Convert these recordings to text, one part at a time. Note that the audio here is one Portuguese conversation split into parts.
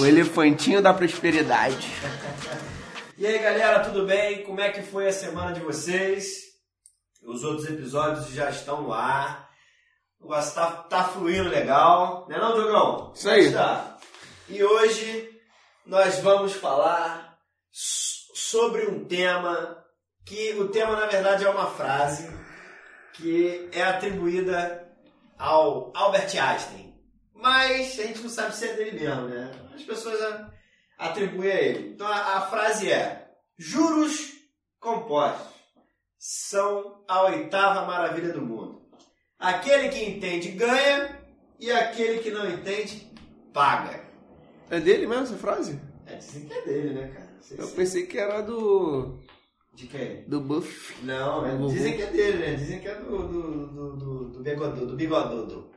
O elefantinho da prosperidade. E aí galera, tudo bem? Como é que foi a semana de vocês? Os outros episódios já estão no ar. O negócio tá, tá fluindo legal, né não, Diogão? Isso aí. Está. E hoje nós vamos falar sobre um tema que o tema na verdade é uma frase que é atribuída ao Albert Einstein. Mas a gente não sabe se é dele mesmo, né? As pessoas atribuem a ele. Então a, a frase é: juros compostos são a oitava maravilha do mundo. Aquele que entende ganha e aquele que não entende paga. É dele mesmo essa frase? É, dizem que é dele, né, cara? Eu se- pensei que era do. De quem? do Buff. Não, é- dizem que é dele, né? Dizem que é do, do, do, do, do bigodudo, do bigodudo.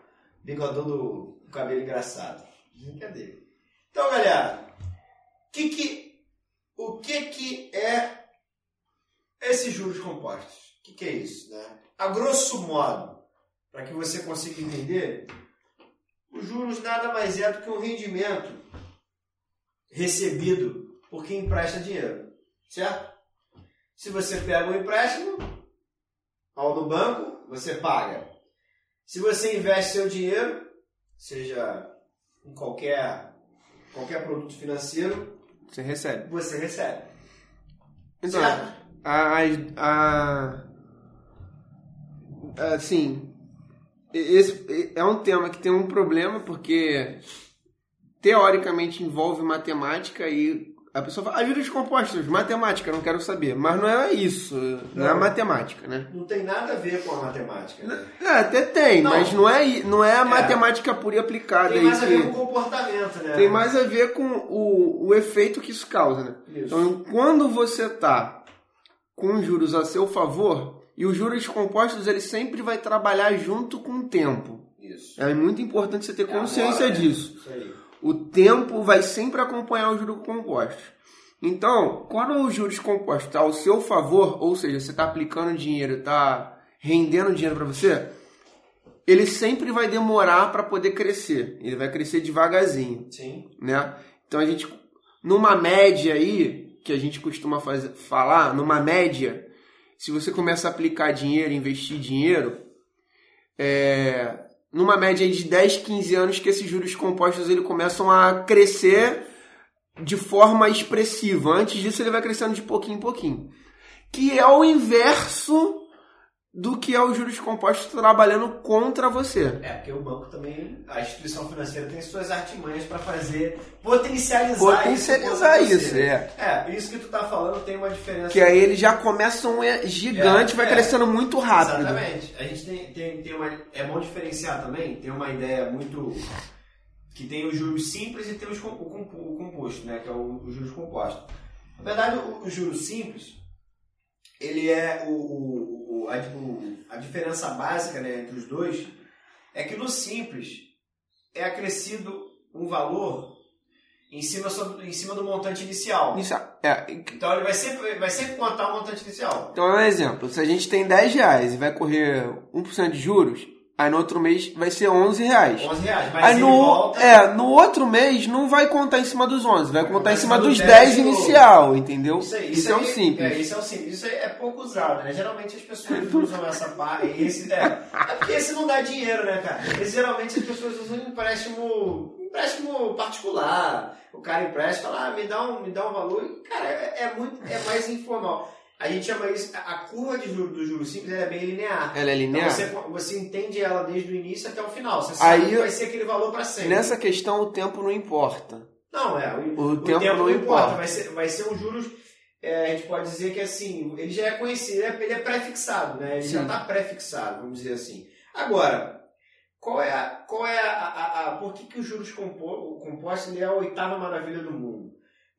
Bigodudo cabelo engraçado. Dele. Então, galera, que que, o que que é esses juros compostos? O que que é isso, né? A grosso modo, para que você consiga entender, os juros nada mais é do que um rendimento recebido por quem empresta dinheiro, certo? Se você pega um empréstimo ao do banco, você paga. Se você investe seu dinheiro, seja em qualquer, qualquer produto financeiro, Você recebe. você recebe. Então, Certo? a, a, a- assim, esse é um tema que tem um problema porque teoricamente envolve matemática e a pessoa fala, ah, juros compostos, matemática, não quero saber. Mas não é isso, não, é Não. matemática, né? Não tem nada a ver com a matemática. Né? É, até tem, Não. mas não é, não é a É. matemática pura e aplicada. Tem aí mais a que- ver com o comportamento, né? tem mais a ver com o, o efeito que isso causa, né? Isso. Então, quando você tá com juros a seu favor, e os juros compostos, ele sempre vai trabalhar junto com o tempo. Isso. É muito importante você ter É consciência agora, né? disso. Isso aí. O tempo vai sempre acompanhar os juros compostos. Então, quando os juros compostos estão ao seu favor, ou seja, você está aplicando dinheiro, está rendendo dinheiro para você, ele sempre vai demorar para poder crescer. Ele vai crescer devagarzinho Sim. né? Então a gente, numa média aí, que a gente costuma fazer, falar, numa média, se você começa a aplicar dinheiro, investir dinheiro, é, numa média de 10, 15 anos que esses juros compostos ele começam a crescer de forma expressiva. Antes disso ele vai crescendo de pouquinho em pouquinho. Que é o inverso do que é os juros compostos trabalhando contra você. É, porque o banco também, a instituição financeira tem suas artimanhas para fazer, potencializar, Potencializar isso. isso, você. é. É, isso que tu tá falando tem uma diferença. Que aí ele já começa um é, gigante, É, vai é. crescendo muito rápido. Exatamente. A gente tem, tem, tem uma. É bom diferenciar também, tem uma ideia muito. que tem os juros simples e tem os, o, o composto, né? Que é o, o juros composto. Na verdade, o, o juros simples, ele é o, o, o- a, o- a diferença básica né, entre os dois é que no simples é acrescido um valor em cima, sobre- em cima do montante inicial. Isso, é, Então ele vai sempre, vai sempre contar o montante inicial. então é um exemplo. Se a gente tem 10 reais e vai correr 1% de juros, aí no outro mês vai ser 11 reais. 11 reais. Mas Aí no, volta. é, no outro mês não vai contar em cima dos 11, vai contar contar em cima cima do dos 10 10 do- inicial, entendeu? Isso, aí, Isso é o aí- simples. É, isso é o simples. Isso é pouco usado, né? Geralmente as pessoas usam essa parte. Esse, é, é porque esse não dá dinheiro, né, cara? Esse, geralmente as pessoas usam empréstimo, empréstimo particular. O cara empresta fala, ah, me dá um, me dá um valor. E, cara, é, é muito, é mais informal. A gente chama isso, a curva de juros do juro simples é bem linear. Ela é linear? Então você, você entende ela desde o início até o final. Você sabe Aí que vai ser aquele valor para sempre. Nessa questão o tempo não importa. Não, é. O, O o tempo tempo, não não importa. importa. Vai ser, vai ser um juros. é, a gente pode dizer que assim, ele já é conhecido, ele é, é pré-fixado, né? Ele já Sim. está pré-fixado, vamos dizer assim. Agora, qual é a. Qual é a, a- a- por que, que os juros compo, o composto ele é a oitava maravilha do mundo?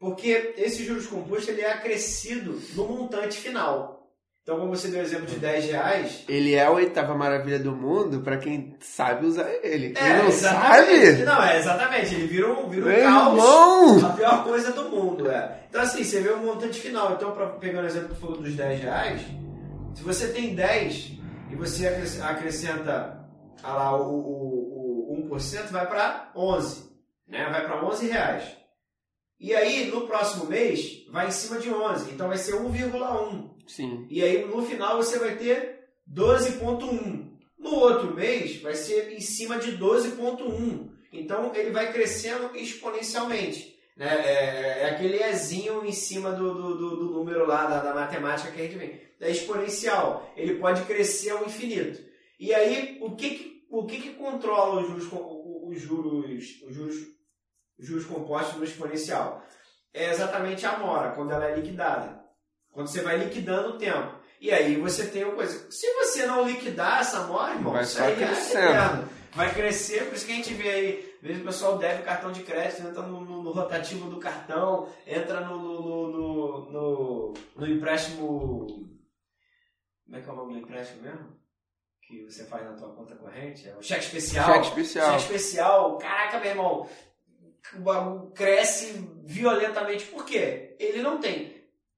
Porque esse juros composto ele é acrescido no montante final. Então, como você deu o exemplo de 10 reais. Ele é a oitava maravilha do mundo pra quem sabe usar ele. Quem É, não exatamente. sabe, Não, é exatamente. Ele vira um, vira um meu caos. irmão! A pior coisa do mundo, é. Então, assim, você vê o montante final. Então, pra, pegando o exemplo dos 10 reais, se você tem 10 e você acres- acrescenta ah lá, o, o, o 1,5% vai para 11, né? Vai para 11 reais. E aí, no próximo mês, vai em cima de 11. Então, vai ser 1,1. Sim. E aí, no final, você vai ter 12,1. No outro mês, vai ser em cima de 12,1. Então, ele vai crescendo exponencialmente. Né? É, é aquele Ezinho em cima do, do, do, do número lá da, da, matemática que a gente vem. É exponencial. Ele pode crescer ao infinito. E aí, o que, que o que, que controla os juros, os juros, os juros, juros compostos no exponencial? É exatamente a mora, quando ela é liquidada. Quando você vai liquidando o tempo. E aí você tem uma coisa. Se você não liquidar essa mora, irmão, vai isso aí crescendo. é Vai crescer, por isso que a gente vê aí, às vezes o pessoal deve cartão de crédito, entra no, no, no rotativo do cartão, entra no, no, no, no, empréstimo. Como é que é o nome do empréstimo mesmo? Que você faz na tua conta corrente? É o cheque especial. Cheque especial. Cheque especial. Caraca, meu irmão, o bagulho cresce violentamente. Por quê? Ele não tem.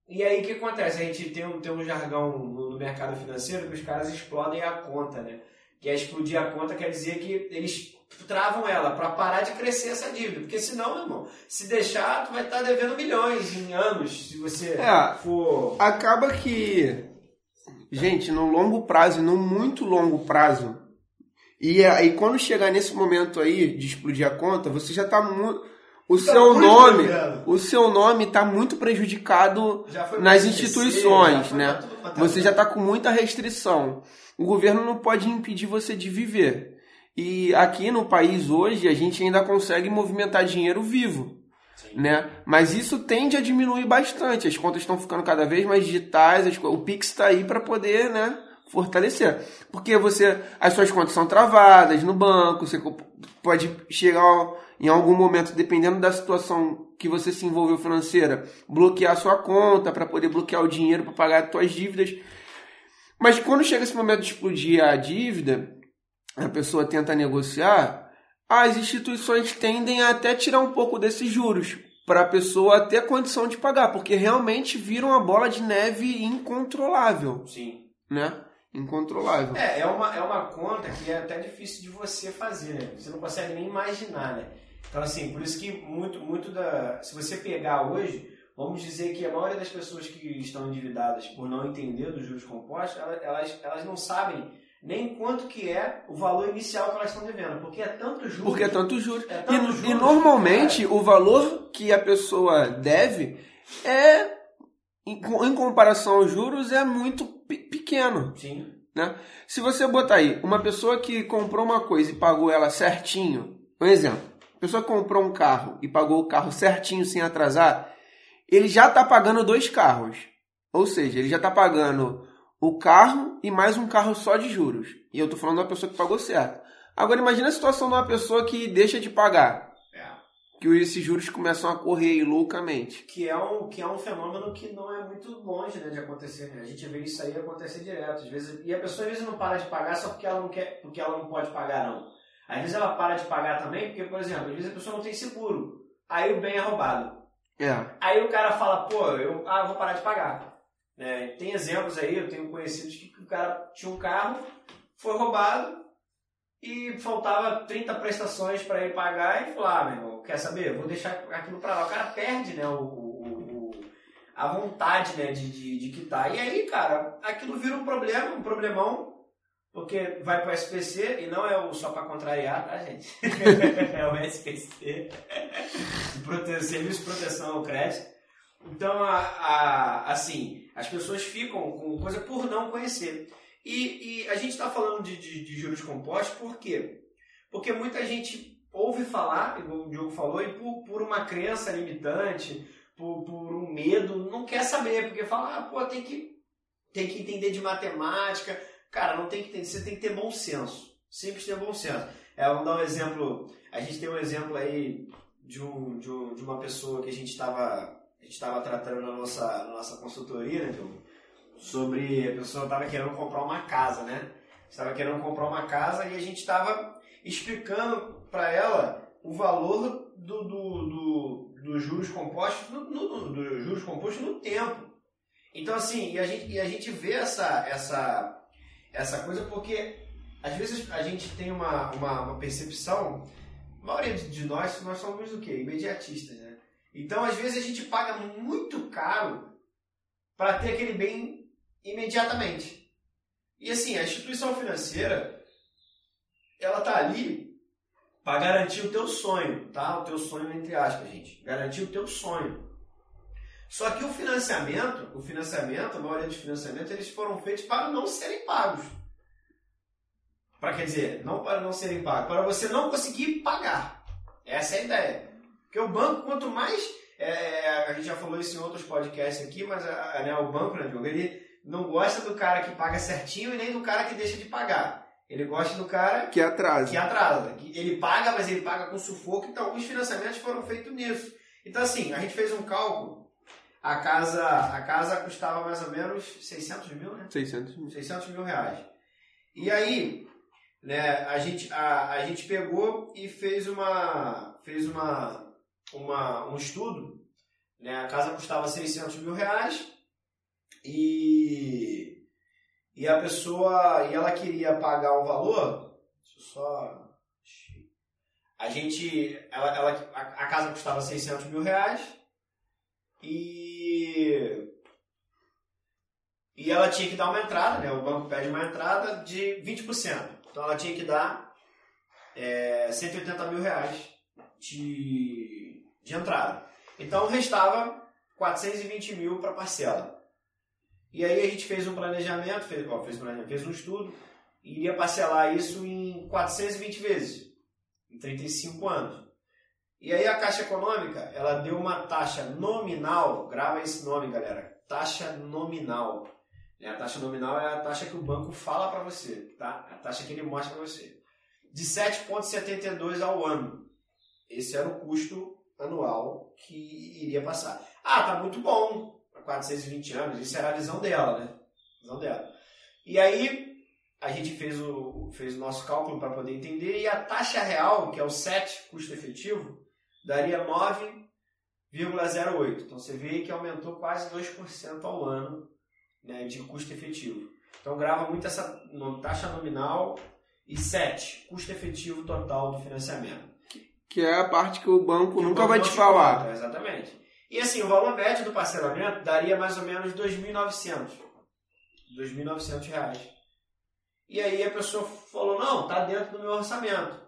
E aí o que acontece? A gente tem um, tem um jargão no, no mercado financeiro que os caras explodem a conta, né? que é explodir a conta, quer dizer que eles travam ela para parar de crescer essa dívida. Porque senão, irmão, se deixar, tu vai estar tá devendo milhões em anos, se você é, for. Acaba que. Gente, no longo prazo, no muito longo prazo, e aí quando chegar nesse momento aí de explodir a conta, você já está muito. O tá seu nome, o seu nome está muito prejudicado nas instituições, né? Tá você já está com muita restrição. O governo não pode impedir você de viver. E aqui no país hoje a gente ainda consegue movimentar dinheiro vivo. Né? Mas isso tende a diminuir bastante. As contas estão ficando cada vez mais digitais, as, o Pix está aí para poder né, fortalecer. Porque você as suas contas são travadas no banco, você pode chegar em algum momento, dependendo da situação que você se envolveu financeira, bloquear a sua conta para poder bloquear o dinheiro para pagar as suas dívidas. Mas quando chega esse momento de explodir a dívida, a pessoa tenta negociar, as instituições tendem a até tirar um pouco desses juros para a pessoa ter condição de pagar, porque realmente vira uma bola de neve incontrolável. Sim. Né? Incontrolável. É, é uma, é uma conta que é até difícil de você fazer, né? Você não consegue nem imaginar, né? Então, assim, por isso que muito, muito da. Se você pegar hoje, vamos dizer que a maioria das pessoas que estão endividadas por não entender dos juros compostos, elas, elas não sabem nem quanto que é o valor inicial que elas estão devendo, porque é tanto juros. Porque é tanto juros. É tanto e, juros e normalmente cara. o valor que a pessoa deve é, em, em comparação aos juros, é muito pequeno. Sim. Né? Se você botar aí uma pessoa que comprou uma coisa e pagou ela certinho, um exemplo, a pessoa comprou um carro e pagou o carro certinho sem atrasar, ele já está pagando dois carros. Ou seja, ele já está pagando o carro e mais um carro só de juros. E eu estou falando uma pessoa que pagou certo. Agora imagine a situação de uma pessoa que deixa de pagar. Que esses juros começam a correr loucamente. Que é, um, que é um fenômeno que não é muito longe né, de acontecer. Né? A gente vê isso aí acontecer direto. Às vezes, e a pessoa às vezes não para de pagar só porque ela não quer, porque ela não pode pagar, não. Às vezes ela para de pagar também porque, por exemplo, às vezes a pessoa não tem seguro. Aí o bem é roubado. É. Aí o cara fala, pô, eu, ah, eu vou parar de pagar. É, tem exemplos aí, eu tenho conhecidos que o cara tinha um carro, foi roubado e faltava 30 prestações para ele pagar e falou, ah, meu irmão, quer saber? Vou deixar aquilo para lá. O cara perde né, o, o, o a vontade né, de, de, de quitar. E aí, cara, aquilo vira um problema, um problemão porque vai para o SPC e não é o só para contrariar, tá, gente? é o SPC, Serviço de Proteção ao Crédito. Então, a, a, assim, as pessoas ficam com coisa por não conhecer. E, e a gente está falando de, de, de, juros compostos por quê? Porque muita gente ouve falar, como o Diogo falou, e por, por uma crença limitante, por, por um medo, não quer saber, porque fala, ah, pô, tem que, tem que entender de matemática, Cara, não tem que ter, você tem que ter bom senso. Sempre ter bom senso. É, vamos dar um exemplo. A gente tem um exemplo aí de, um, de, um, de uma pessoa que a gente estava estava tratando na nossa, na nossa consultoria, né, Diogo? Sobre a pessoa estava querendo comprar uma casa, né? Estava querendo comprar uma casa e a gente estava explicando para ela o valor do, do, do, do juros compostos no, no, do juros compostos no tempo. Então assim, e a gente, e a gente vê essa, essa essa coisa porque às vezes a gente tem uma, uma, uma percepção, a maioria de nós, nós somos o quê? Imediatistas, né? Então, às vezes, a gente paga muito caro para ter aquele bem imediatamente. E assim, a instituição financeira, ela tá ali para garantir o teu sonho, tá? O teu sonho entre aspas, gente. Garantir o teu sonho. Só que o financiamento, o financiamento, a maioria dos financiamentos, eles foram feitos para não serem pagos. Para quer dizer, não para não serem pagos, para você não conseguir pagar. Essa é a ideia. Porque o banco, quanto mais. É, a gente já falou isso em outros podcasts aqui, mas a, né, o banco, né, Diogo, ele não gosta do cara que paga certinho e nem do cara que deixa de pagar. Ele gosta do cara que atrasa. Que atrasa. Ele paga, mas ele paga com sufoco. Então, os financiamentos foram feitos nisso. Então, assim, a gente fez um cálculo. A casa, a casa custava mais ou menos 600 mil, né? 600 mil. 600 mil reais. E aí, né, a gente, a, a gente pegou e fez uma, fez uma, uma, um estudo. Né? A casa custava 600 mil reais e, e a pessoa, e ela queria pagar o valor, deixa eu só... A gente, ela, ela, a, casa custava 600 mil reais e e ela tinha que dar uma entrada, né? O banco pede uma entrada de 20%. Então ela tinha que dar é, 180 mil reais de, de entrada. Então restava 420 mil para parcela. E aí a gente fez um planejamento, fez, ó, fez, fez um estudo, e iria parcelar isso em 420 vezes, em 35 anos. E aí a Caixa Econômica, ela deu uma taxa nominal, grava esse nome galera, taxa nominal, né? A taxa nominal é a taxa que o banco fala para você, tá? A taxa que ele mostra para você. De 7,72 ao ano. Esse era o custo anual que iria passar. Ah, tá muito bom 420 anos. Isso era a visão dela, né? Visão dela. E aí a gente fez o, fez o nosso cálculo para poder entender e a taxa real, que é o 7 custo efetivo, daria 9,08. Então você vê que aumentou quase 2% ao ano né, de custo efetivo. Então grava muito essa taxa nominal e 7, custo efetivo total do financiamento. Que é a parte que o banco que nunca o banco vai te falar. Conta, exatamente. E assim, o valor médio do parcelamento daria mais ou menos 2.900. 2.900 reais. E aí a pessoa falou, não, tá dentro do meu orçamento.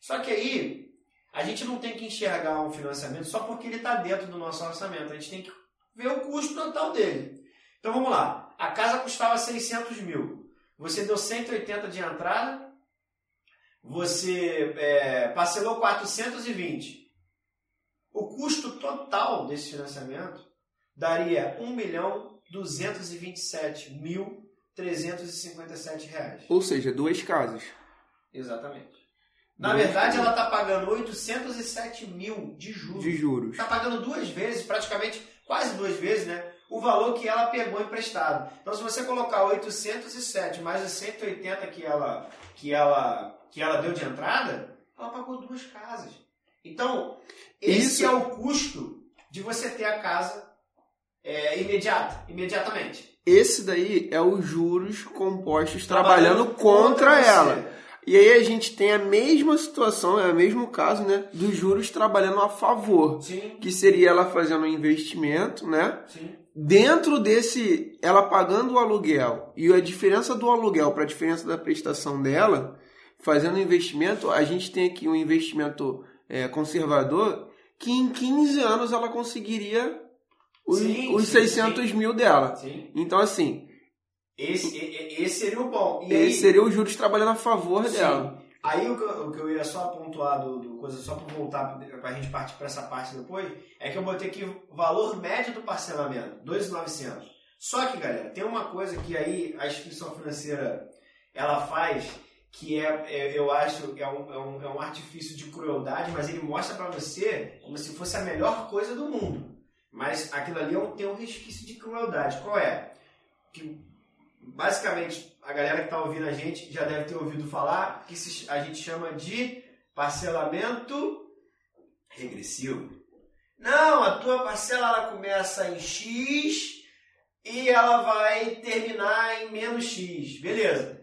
Só que aí, a gente não tem que enxergar um financiamento só porque ele está dentro do nosso orçamento. A gente tem que ver o custo total dele. Então vamos lá. A casa custava 600 mil. Você deu 180 de entrada. Você é, parcelou 420. O custo total desse financiamento daria 1 milhão 227 mil 357 reais. Ou seja, duas casas. Exatamente. Na duas verdade, casas. ela está pagando 807 mil de juros. De juros. Está pagando duas vezes, praticamente quase duas vezes, né? o valor que ela pegou emprestado. Então, se você colocar 807 mais os 180 que ela, que ela, que ela deu de entrada, ela pagou duas casas. Então, esse Isso. é o custo de você ter a casa é, imediata, imediatamente. Esse daí é os juros compostos trabalhando, trabalhando contra, contra ela. E aí a gente tem a mesma situação, é o mesmo caso, né? Dos juros trabalhando a favor. Sim. Que seria ela fazendo um investimento, né? Sim dentro desse, ela pagando o aluguel e a diferença do aluguel para a diferença da prestação dela, fazendo investimento, a gente tem aqui um investimento é, conservador que em 15 anos ela conseguiria os, sim, os sim, 600 sim. mil dela. Então, assim. Esse, esse seria o bom. E esse aí, seria os juros trabalhando a favor dela. Aí o que, eu, o que eu ia só pontuar do, do coisa, só para voltar para a gente partir para essa parte depois, é que eu botei aqui o valor médio do parcelamento, 2.900. Só que, galera, tem uma coisa que aí a instituição financeira ela faz que é, é eu acho, é um, é, um, é um artifício de crueldade, mas ele mostra para você como se fosse a melhor coisa do mundo. Mas aquilo ali é um, tem um resquício de crueldade. Qual é? Que basicamente, a galera que está ouvindo a gente já deve ter ouvido falar que a gente chama de parcelamento regressivo. Não, a tua parcela ela começa em X e ela vai terminar em menos X. Beleza.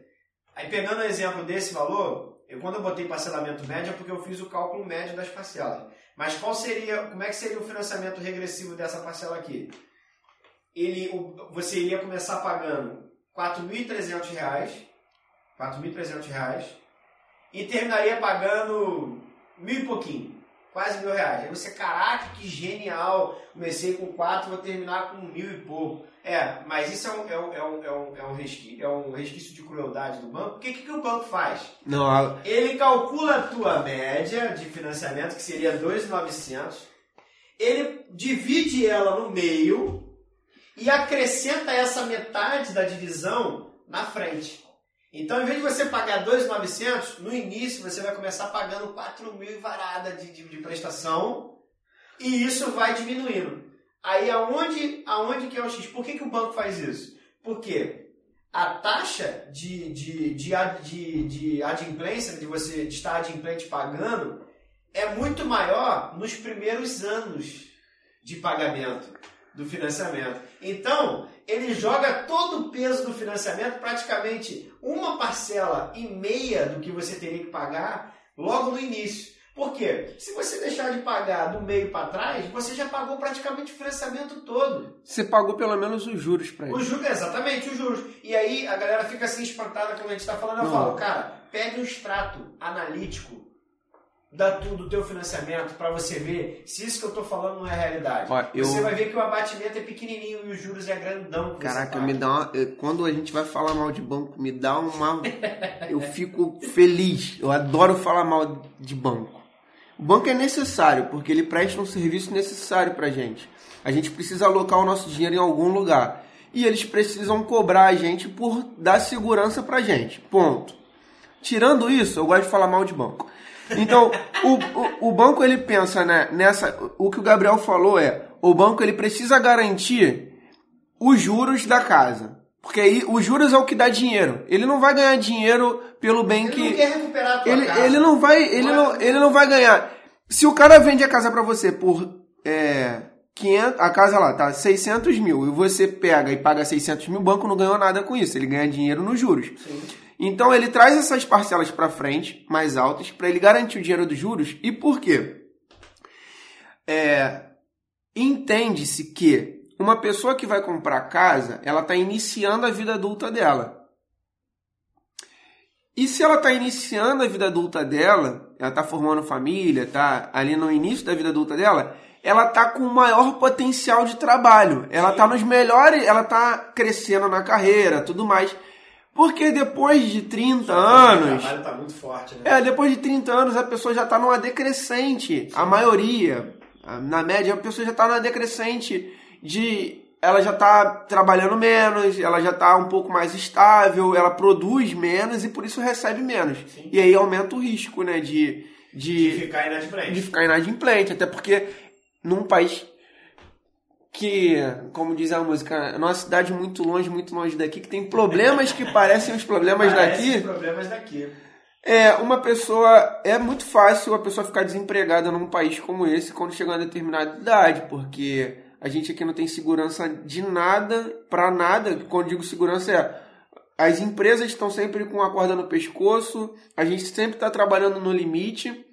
Aí pegando o exemplo desse valor, eu quando eu botei parcelamento médio é porque eu fiz o cálculo médio das parcelas. Mas qual seria, como é que seria o financiamento regressivo dessa parcela aqui? Ele, você iria começar pagando R$ 4.300, R$ reais e terminaria pagando mil e pouquinho, quase mil reais. Aí você, caraca, que genial! Comecei com quatro, vou terminar com mil e pouco. É, mas isso é um, é um, é um, é um, é um, resquício, é um resquício de crueldade do banco. O que, que, o banco faz? Não. Ele calcula a tua média de financiamento, que seria 2,900. Ele divide ela no meio e acrescenta essa metade da divisão na frente. Então, em vez de você pagar 2,900, no início você vai começar pagando 4 mil varada de, de, de prestação e isso vai diminuindo. Aí aonde, aonde que é o X? Por que, que o banco faz isso? Porque a taxa de, de, de, de, de adimplência, de você estar adimplente pagando, é muito maior nos primeiros anos de pagamento do financiamento. Então, ele joga todo o peso do financiamento, praticamente uma parcela e meia do que você teria que pagar logo no início. Por quê? Se você deixar de pagar do meio para trás, você já pagou praticamente o financiamento todo. Você pagou pelo menos os juros para ele. Os juros, exatamente, os juros. E aí a galera fica assim espantada quando a gente está falando. Eu Não. falo, cara, pegue um extrato analítico da do teu financiamento para você ver se isso que eu estou falando não é realidade. Ó, eu... Você vai ver que o abatimento é pequenininho e os juros é grandão. Caraca, me dá uma... Quando a gente vai falar mal de banco, me dá uma. eu fico feliz. Eu adoro falar mal de banco. O banco é necessário, porque ele presta um serviço necessário para a gente. A gente precisa alocar o nosso dinheiro em algum lugar. E eles precisam cobrar a gente por dar segurança para a gente. Ponto. Tirando isso, eu gosto de falar mal de banco. Então, o, o, o, banco ele pensa né, nessa. O que o Gabriel falou é: o banco ele precisa garantir os juros da casa. Porque aí os juros é o que dá dinheiro. Ele não vai ganhar dinheiro pelo bem ele que. Ele não quer recuperar a tua ele, casa. ele não vai. Ele não, ele não vai ganhar. Se o cara vende a casa para você por. É, 500, a casa lá tá 600 mil e você pega e paga 600 mil, o banco não ganhou nada com isso. Ele ganha dinheiro nos juros. Sim. Então ele traz essas parcelas para frente, mais altas, para ele garantir o dinheiro dos juros. E por quê? É, Entende-se que uma pessoa que vai comprar casa, ela está iniciando a vida adulta dela. E se ela está iniciando a vida adulta dela, ela está formando família, está ali no início da vida adulta dela, ela está com maior potencial de trabalho. Ela está nos melhores, ela está crescendo na carreira, tudo mais. Porque depois de 30 anos. O trabalho tá muito forte, né? É, depois de 30 anos a pessoa já está numa decrescente. A maioria, na média, a pessoa já está numa decrescente de ela já está trabalhando menos, ela já está um pouco mais estável, ela produz menos e por isso recebe menos. Sim. E aí aumenta o risco, né, de, de, de ficar inadimplente. De ficar inadimplente, até porque num país que, como diz a música, é uma cidade muito longe, muito longe daqui, que tem problemas que parecem os problemas Parece daqui. Os problemas daqui. É, uma pessoa. É muito fácil a pessoa ficar desempregada num país como esse quando chegar a determinada idade, porque a gente aqui não tem segurança de nada, para nada. Quando digo segurança é. As empresas estão sempre com a corda no pescoço, a gente sempre está trabalhando no limite.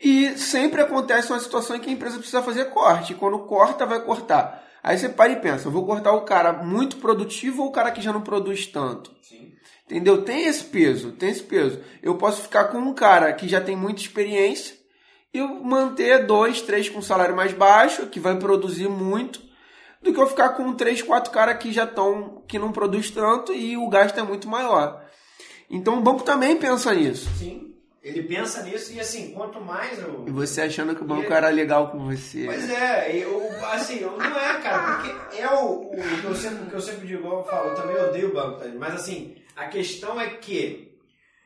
E sempre acontece uma situação em que a empresa precisa fazer corte. Quando corta, vai cortar. Aí você para e pensa, vou cortar o cara muito produtivo ou o cara que já não produz tanto? Sim. Entendeu? Tem esse peso, tem esse peso. Eu posso ficar com um cara que já tem muita experiência e manter dois, três com salário mais baixo, que vai produzir muito, do que eu ficar com três, quatro caras que já estão, que não produz tanto e o gasto é muito maior. Então o banco também pensa nisso. Sim. Ele pensa nisso e assim, quanto mais eu. E você achando que o banco era legal com você. Pois é, eu, assim, eu, não é, cara, porque é o, o, que eu sempre, o que eu sempre digo, eu falo, eu também odeio o banco, tá? mas assim, a questão é que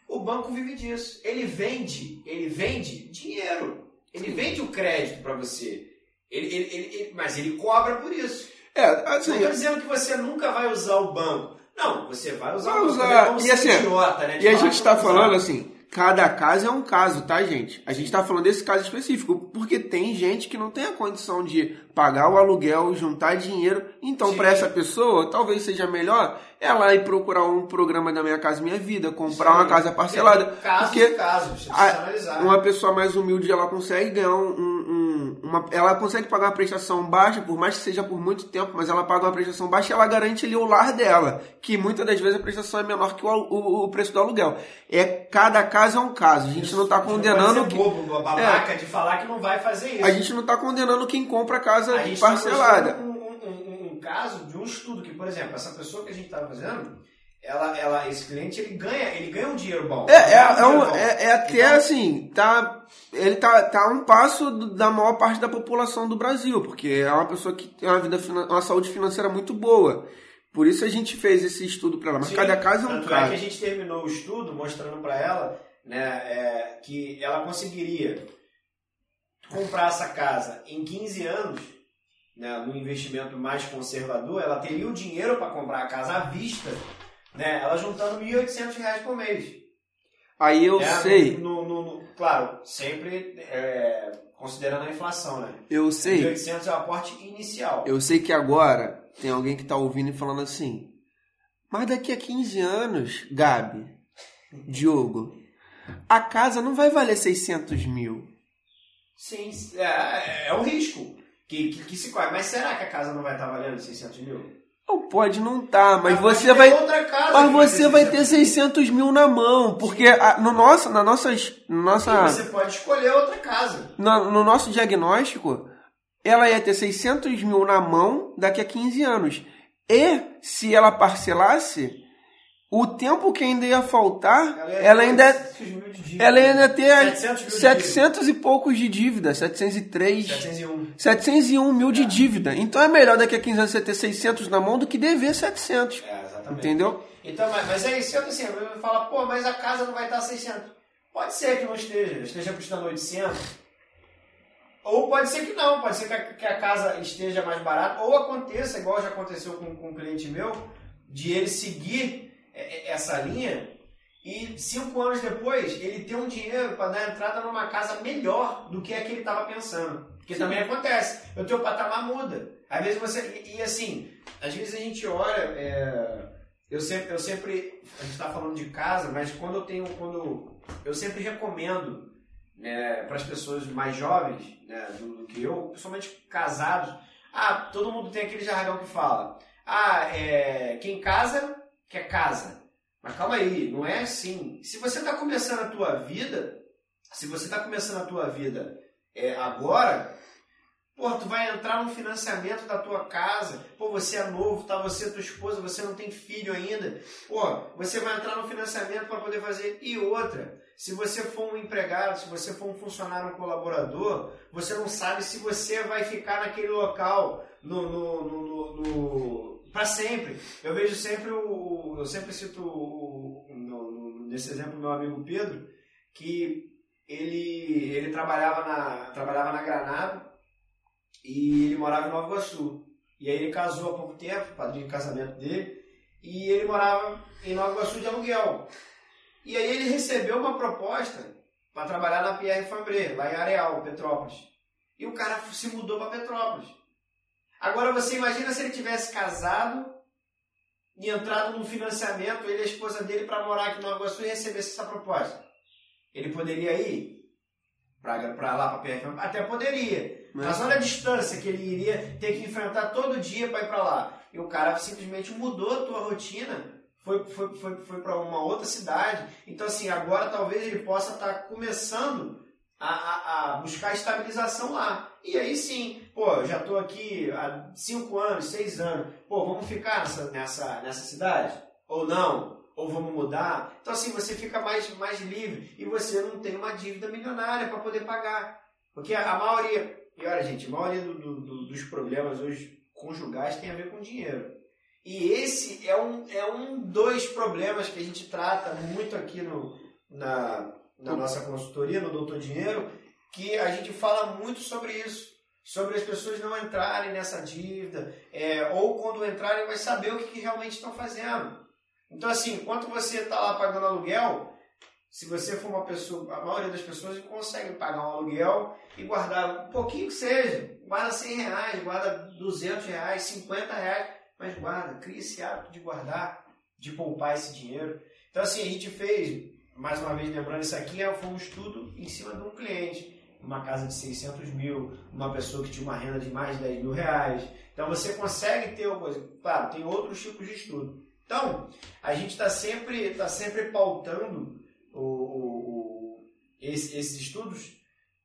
o banco vive disso. Ele vende, ele vende dinheiro. Ele vende o crédito para você. Ele, ele, ele, mas ele cobra por isso. É, assim, não estou dizendo que você nunca vai usar o banco. Não, você vai usar vai o banco. Usar. Como e assim, idiota, né? E a gente está falando assim, cada caso é um caso, tá, gente? A gente tá falando desse caso específico, porque tem gente que não tem a condição de pagar o aluguel, juntar dinheiro. Então, para essa pessoa, talvez seja melhor ela ir procurar um programa da Minha Casa Minha Vida, comprar Sim. uma casa parcelada. Caso porque caso, a, uma pessoa mais humilde, ela consegue ganhar um, um, uma, ela consegue pagar uma prestação baixa, por mais que seja por muito tempo, mas ela paga uma prestação baixa e ela garante ali o lar dela, que muitas das vezes a prestação é menor que o, o, o preço do aluguel. É cada caso é um caso. A gente isso, não está condenando que bobo, babaca é, de falar que não vai fazer isso. A gente não está condenando quem compra casa a tá parcelada. Tá caso de um estudo que, por exemplo, essa pessoa que a gente estava fazendo, ela, ela, esse cliente ele ganha, ele ganha um dinheiro bom. É, é, um é, é, é, até então, assim, tá, ele tá, tá a um passo da maior parte da população do Brasil, porque é uma pessoa que tem uma vida, uma saúde financeira muito boa. Por isso a gente fez esse estudo para ela. Mas Sim, cada caso é um caso. É que a gente terminou o estudo mostrando para ela, né, é, que ela conseguiria comprar essa casa em 15 anos né, no investimento mais conservador, ela teria o dinheiro para comprar a casa à vista, né, ela juntando R$ 1.800 por mês. Aí eu né, sei. No, no, no, claro, sempre é, considerando a inflação, né? Eu sei. 1.800 é o aporte inicial. Eu sei que agora tem alguém que está ouvindo e falando assim, mas daqui a 15 anos, Gabi, Diogo, a casa não vai valer 600 mil. Sim, é, é um risco que, que, que se corre. Mas será que a casa não vai estar valendo 600 mil? Não pode não tá, mas, você vai, mas você vai ter 600 mil na mão, porque a, no nosso, na nossas, nossa, e você pode escolher outra casa. No, no nosso diagnóstico, ela ia ter 600 mil na mão daqui a 15 anos. E se ela parcelasse, o tempo que ainda ia faltar, ela, ela ainda, ela ainda ter 700, 700 e poucos de dívida, 703, 701. 701 mil de dívida. Então é melhor daqui a 15 anos você ter 600 na mão do que dever 700. É, exatamente. Entendeu? Então, mas, mas é isso, assim, eu falo, pô, mas a casa não vai estar 600. Pode ser que não esteja, esteja custando 800. Ou pode ser que não, pode ser que a, que a casa esteja mais barata, ou aconteça, igual já aconteceu com, com um cliente meu, de ele seguir é, é, essa linha e cinco anos depois ele tem um dinheiro para dar entrada numa casa melhor do que a que ele estava pensando. Porque Sim. também acontece. O teu patamar muda. Às vezes você. E, e assim, às vezes a gente olha. É, eu sempre, eu sempre. A gente está falando de casa, mas quando eu tenho. Quando, eu sempre recomendo né, para as pessoas mais jovens né, do, do, que eu, principalmente casados. Ah, todo mundo tem aquele jargão que fala. Ah, é, quem casa que é casa. Mas calma aí, não é assim. Se você está começando a tua vida, se você está começando a tua vida é, agora, pô, tu vai entrar no financiamento da tua casa. Pô, você é novo, tá? Você e tua esposa, você não tem filho ainda. Pô, você vai entrar no financiamento para poder fazer. E outra, se você for um empregado, se você for um funcionário, um colaborador, você não sabe se você vai ficar naquele local no, no, no, no para sempre. Eu vejo sempre o. Eu sempre cito o, no, nesse exemplo meu amigo Pedro, que ele, ele trabalhava, na, trabalhava na Granada e ele morava em Nova Iguaçu. E aí ele casou há pouco tempo, padrinho de casamento dele, e ele morava em Nova Iguaçu de aluguel. E aí ele recebeu uma proposta para trabalhar na Pierre Fambré, lá em Areal, Petrópolis. E o cara se mudou para Petrópolis. Agora você imagina se ele tivesse casado e entrado num financiamento, ele e a esposa dele, para morar aqui no Iguaçu e recebesse essa proposta. Ele poderia ir para lá, para PRF? Até poderia. Mas... mas olha a distância que ele iria ter que enfrentar todo dia para ir para lá. E o cara simplesmente mudou a tua rotina, foi, foi, foi, foi para uma outra cidade. Então, assim, agora talvez ele possa estar tá começando a, a, a, buscar estabilização lá. E aí sim, pô, eu já estou aqui há cinco anos, seis anos, pô, vamos ficar nessa, nessa, nessa cidade? Ou não? Ou vamos mudar? Então assim, você fica mais, mais livre e você não tem uma dívida milionária para poder pagar. Porque a, a, maioria, e olha gente, a maioria do, do, dos problemas hoje conjugais tem a ver com dinheiro. E esse é um, é um dos problemas que a gente trata muito aqui no, na, na nossa consultoria, no Doutor Dinheiro, que a gente fala muito sobre isso. Sobre as pessoas não entrarem nessa dívida, é, ou quando entrarem, vai saber o que, que realmente estão fazendo. Então, assim, enquanto você está lá pagando aluguel, Se você for uma pessoa, a maioria das pessoas consegue pagar um aluguel e guardar um pouquinho que seja. Guarda 100 reais, guarda 200 reais, 50 reais, mas guarda, cria esse hábito de guardar, de poupar esse dinheiro. Então, assim, a gente fez, mais uma vez lembrando isso aqui, é, foi um estudo em cima de um cliente uma casa de 600 mil, uma pessoa que tinha uma renda de mais de 10 mil reais. Então você consegue ter uma coisa. Claro, tem outros tipos de estudo. Então, a gente está sempre, tá sempre pautando o, o, o esse, esses estudos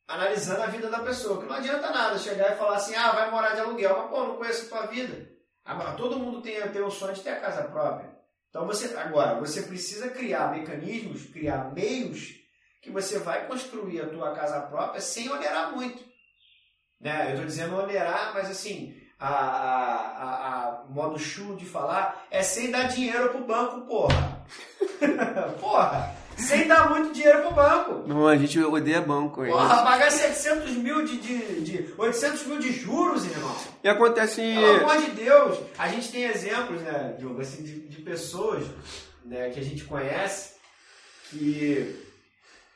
analisando a vida da pessoa. Que não adianta nada chegar e falar assim, ah, vai morar de aluguel, mas pô, não conheço a tua vida. Agora, todo mundo tem, tem o sonho de ter a casa própria. Então você agora você precisa criar mecanismos, criar meios que você vai construir a tua casa própria sem onerar muito. Né? Eu estou dizendo onerar, mas assim, a, a, a, a, modo chulo de falar é sem dar dinheiro pro banco, porra. porra! Sem dar muito dinheiro pro banco. Não, a gente odeia banco. Porra, pagar 700 mil de, de, de 800 mil de juros, irmão. E acontece... Pelo amor de Deus. A gente tem exemplos, né, Diogo, assim, de, de pessoas né, que a gente conhece que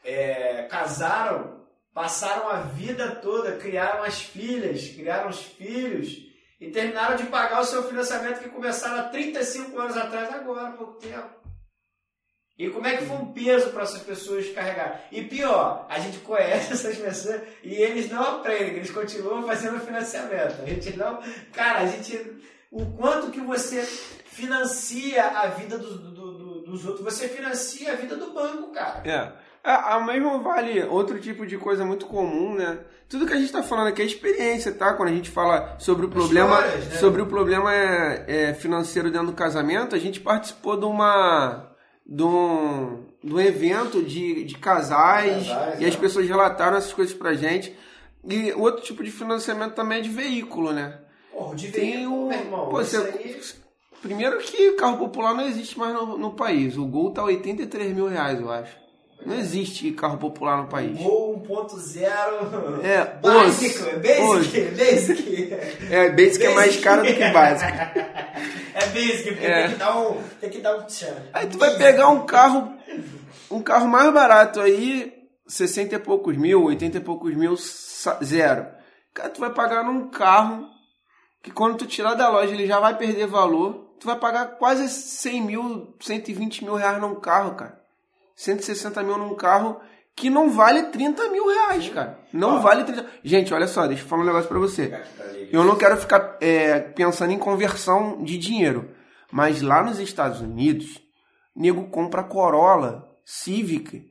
é, casaram, passaram a vida toda, criaram as filhas, criaram os filhos e terminaram de pagar o seu financiamento que começaram há 35 anos atrás, agora, há pouco tempo. E como é que foi um peso para essas pessoas carregar? E pior, a gente conhece essas pessoas e eles não aprendem, eles continuam fazendo financiamento. A gente não. Cara, a gente. O quanto que você financia a vida do, do, do, dos outros, você financia a vida do banco, cara. É. É, mesmo vale outro tipo de coisa muito comum, né? Tudo que a gente está falando aqui é experiência, tá? Quando a gente fala sobre o problema, Histórias, né? sobre o problema é, é, financeiro dentro do casamento, a gente participou de uma de um, de um evento de, de casais, casais e as é. pessoas relataram essas coisas pra gente. E outro tipo de financiamento também é de veículo, né? Porra, de Tem veículo, o, irmão, pô, você, aí... Primeiro que carro popular não existe mais no, no país. O Gol tá 83 mil reais, eu acho. Não existe carro popular no país. Gol 1.0. É, basic, os, basic, os. basic. É, basic, é mais caro do que básico. É basic, porque é. tem que dar um, tem que dar um tchan. Aí tu vai pegar um carro, um carro mais barato aí, 60 e poucos mil, 80 e poucos mil, zero. Cara, tu vai pagar num carro que quando tu tirar da loja ele já vai perder valor. Tu vai pagar quase 100 mil, 120 mil reais num carro, cara. 160 mil num carro que não vale 30 mil reais, cara. Não vale 30 Gente, olha só, deixa eu falar um negócio pra você. Eu não quero ficar é, pensando em conversão de dinheiro. Mas lá nos Estados Unidos, nego compra Corolla Civic,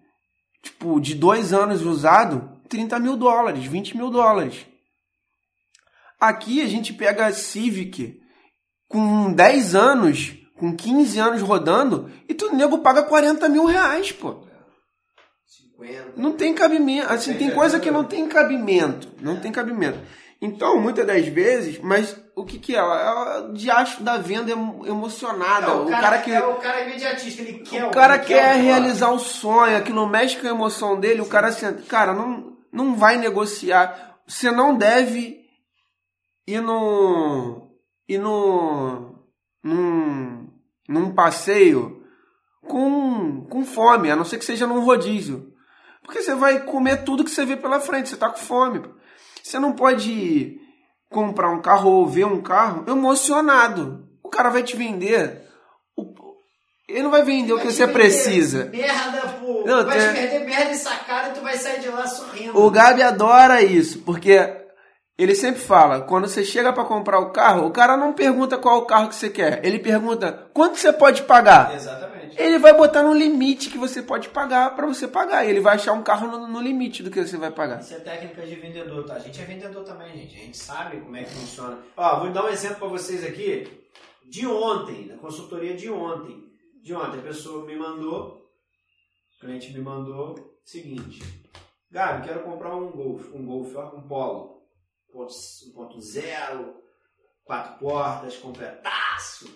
tipo, de dois anos usado, 30 mil dólares, 20 mil dólares. Aqui a gente pega Civic com 10 anos, com 15 anos rodando, e tu nego paga 40 mil reais, pô. 50. Não tem cabimento. Assim, tem coisa que não tem cabimento. Não tem cabimento. Então, muitas das vezes, mas o que que é? É o diacho da venda emocionada. É, o, cara, o cara que, é o cara imediatista, ele quer o cara quer, quer realizar o sonho, aquilo mexe com a emoção dele, Sim. o cara assim, cara, não, não vai negociar. Você não deve ir no. ir no. num, num passeio com, com fome, a não ser que seja num rodízio. Porque você vai comer tudo que você vê pela frente, você tá com fome. Você não pode comprar um carro ou ver um carro emocionado. O cara vai te vender. Ele não vai vender vai o que você precisa. Merda, pô. Não, vai tem... te perder merda e sacada e tu vai sair de lá sorrindo. O Gabi adora isso, porque ele sempre fala, quando você chega para comprar o carro, o cara não pergunta qual o carro que você quer. Ele pergunta quanto você pode pagar. Exatamente. Ele vai botar no limite que você pode pagar para você pagar. E ele vai achar um carro no, no, limite do que você vai pagar. Isso é técnica de vendedor, tá? A gente é vendedor também, gente. A gente sabe como é que funciona. Ó, vou dar um exemplo para vocês aqui de ontem, da consultoria de ontem. De ontem, a pessoa me mandou, o cliente me mandou o seguinte: Gabi, quero comprar um Golf, um Golf, um Polo 1.0, quatro portas, completaço,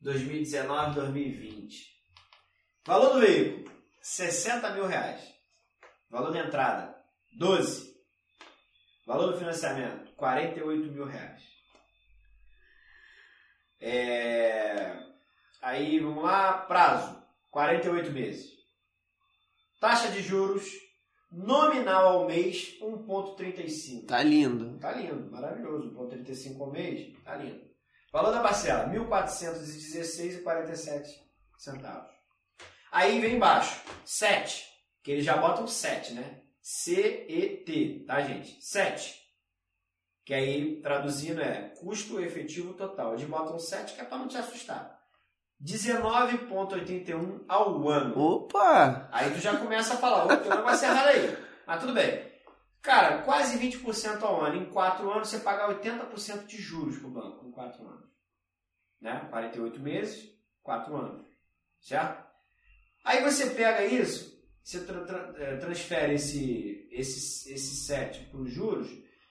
2019, 2020. Valor do veículo, 60 mil reais. Valor da entrada, 12. Valor do financiamento, 48 mil reais. É... Aí, vamos lá, prazo, 48 meses. taxa de juros nominal ao mês 1,35. Tá lindo. Tá lindo, maravilhoso. 1,35 ao mês, tá lindo. Valor da parcela, R$ 1.416,47 centavos. Aí vem embaixo, 7, que eles já botam 7, né? C-E-T, tá, gente? 7. Que aí, traduzindo, é custo efetivo total. Eles botam 7, que é para não te assustar. 19,81 ao ano. Opa! Aí tu já começa a falar, o teu negócio é errado aí. Mas tudo bem. Cara, quase 20% ao ano. Em 4 anos você paga 80% de juros pro banco, em 4 anos. Né? 48 meses, 4 anos. Certo? Aí você pega isso, você tra tra é, transfere esse, esse, esse 7 para os juros,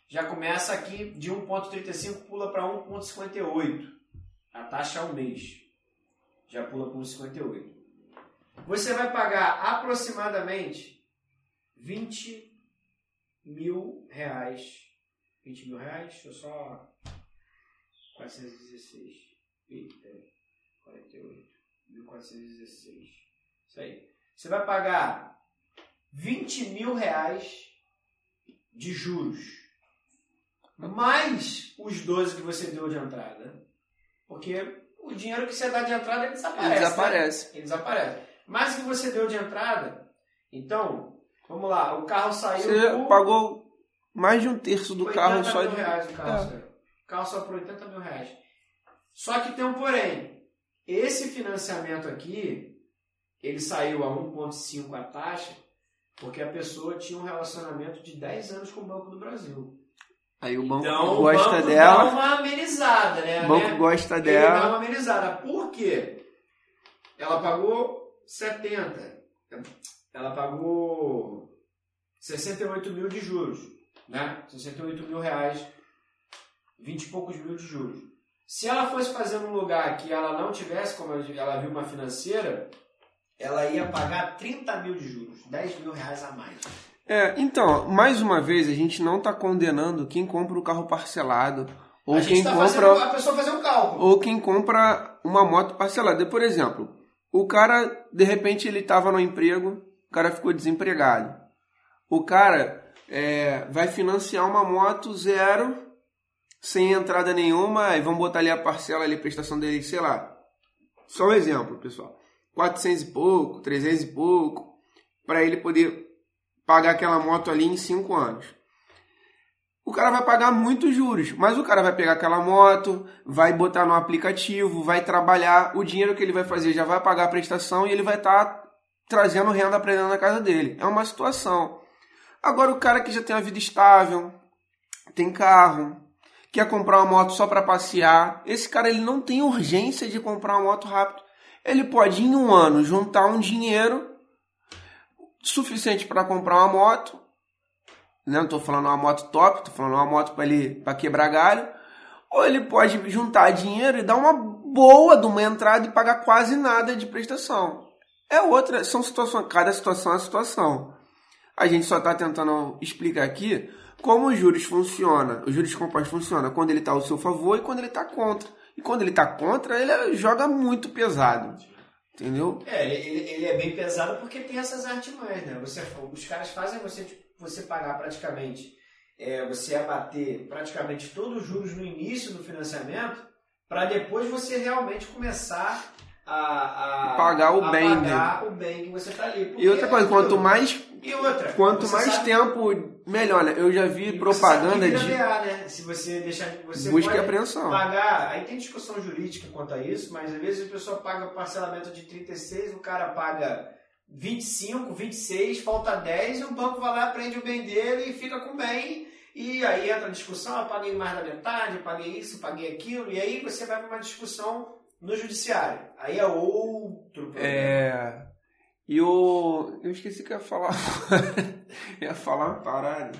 já começa aqui de 1,35 pula para 1,58. A taxa ao mês. Já pula para 1,58. Você vai pagar aproximadamente 20 mil reais. 20 mil reais? Deixa eu só. 416. Eita, 48. 1416. Isso aí. Você vai pagar 20 mil reais de juros. Mais os 12 que você deu de entrada. Porque o dinheiro que você dá de entrada ele desaparece. Ele desaparece. Né? Ele desaparece. Mais o que você deu de entrada. Então, vamos lá, o carro saiu. Você por pagou mais de um terço do carro só mil de. reais o carro É. saiu. O carro saiu por 80 mil reais. Só que tem um porém. Esse financiamento aqui, ele saiu a 1,5 a taxa, porque a pessoa tinha um relacionamento de 10 anos com o Banco do Brasil. Aí o banco Então, gosta o banco dela, dá uma amenizada, né? o banco né? gosta Ele dá dela. uma amenizada. Por quê? Ela pagou 70. Ela pagou 68 mil de juros. Né? 68 mil reais. 20 e poucos mil de juros. Se ela fosse fazer num lugar que ela não tivesse, como ela viu uma financeira, ela ia pagar 30 mil de juros. 10 mil reais a mais. É, então, mais uma vez, a gente não está condenando quem compra o carro parcelado ou a quem tá compra fazendo a pessoa fazer um cálculo. ou quem compra uma moto parcelada. Por exemplo, o cara, de repente, ele estava no emprego, o cara ficou desempregado. O cara é, vai financiar uma moto zero, sem entrada nenhuma, e vamos botar ali a parcela ali, a prestação dele, sei lá. Só um exemplo, pessoal. 400 e pouco, 300 e pouco, para ele poder pagar aquela moto ali em 5 anos o cara vai pagar muitos juros, mas o cara vai pegar aquela moto, vai botar no aplicativo, vai trabalhar, o dinheiro que ele vai fazer já vai pagar a prestação e ele vai estar trazendo renda para da casa dele. É uma situação. Agora o cara que já tem uma vida estável, tem carro, quer comprar uma moto só para passear, esse cara ele não tem urgência de comprar uma moto rápido. Ele pode em um ano juntar um dinheiro suficiente para comprar uma moto não estou falando uma moto top, estou falando uma moto para ele para quebrar galho, ou ele pode juntar dinheiro e dar uma boa de uma entrada e pagar quase nada de prestação. É outra, são situações, cada situação é situação. A gente só está tentando explicar aqui como os juros funciona, os juros compostos funciona quando ele está ao seu favor e quando ele está contra. E quando ele está contra, ele joga muito pesado. Entendeu? É, ele, ele- é bem pesado porque tem essas artimanhas, né? Você, os caras fazem você, tipo, você pagar praticamente, é, você abater praticamente todos os juros no início do financiamento, para depois você realmente começar a, a Pagar o a bem pagar o bem que você tá ali. E Porque outra coisa, é quanto mais, E outra, quanto mais sabe- tempo, melhor, né? Eu já vi e propaganda de né? Se você deixar, você busca e apreensão. pagar, aí tem discussão jurídica quanto a isso, mas às vezes a pessoa paga parcelamento de 36, o cara paga 25, 26, falta 10, e o banco vai lá, prende o bem dele e fica com o bem. E aí entra a discussão, eu paguei mais da metade, eu paguei isso, eu paguei aquilo, e aí você vai para uma discussão no judiciário. Aí é outro problema. É. E o. Eu esqueci que eu ia falar. ia falar uma parada.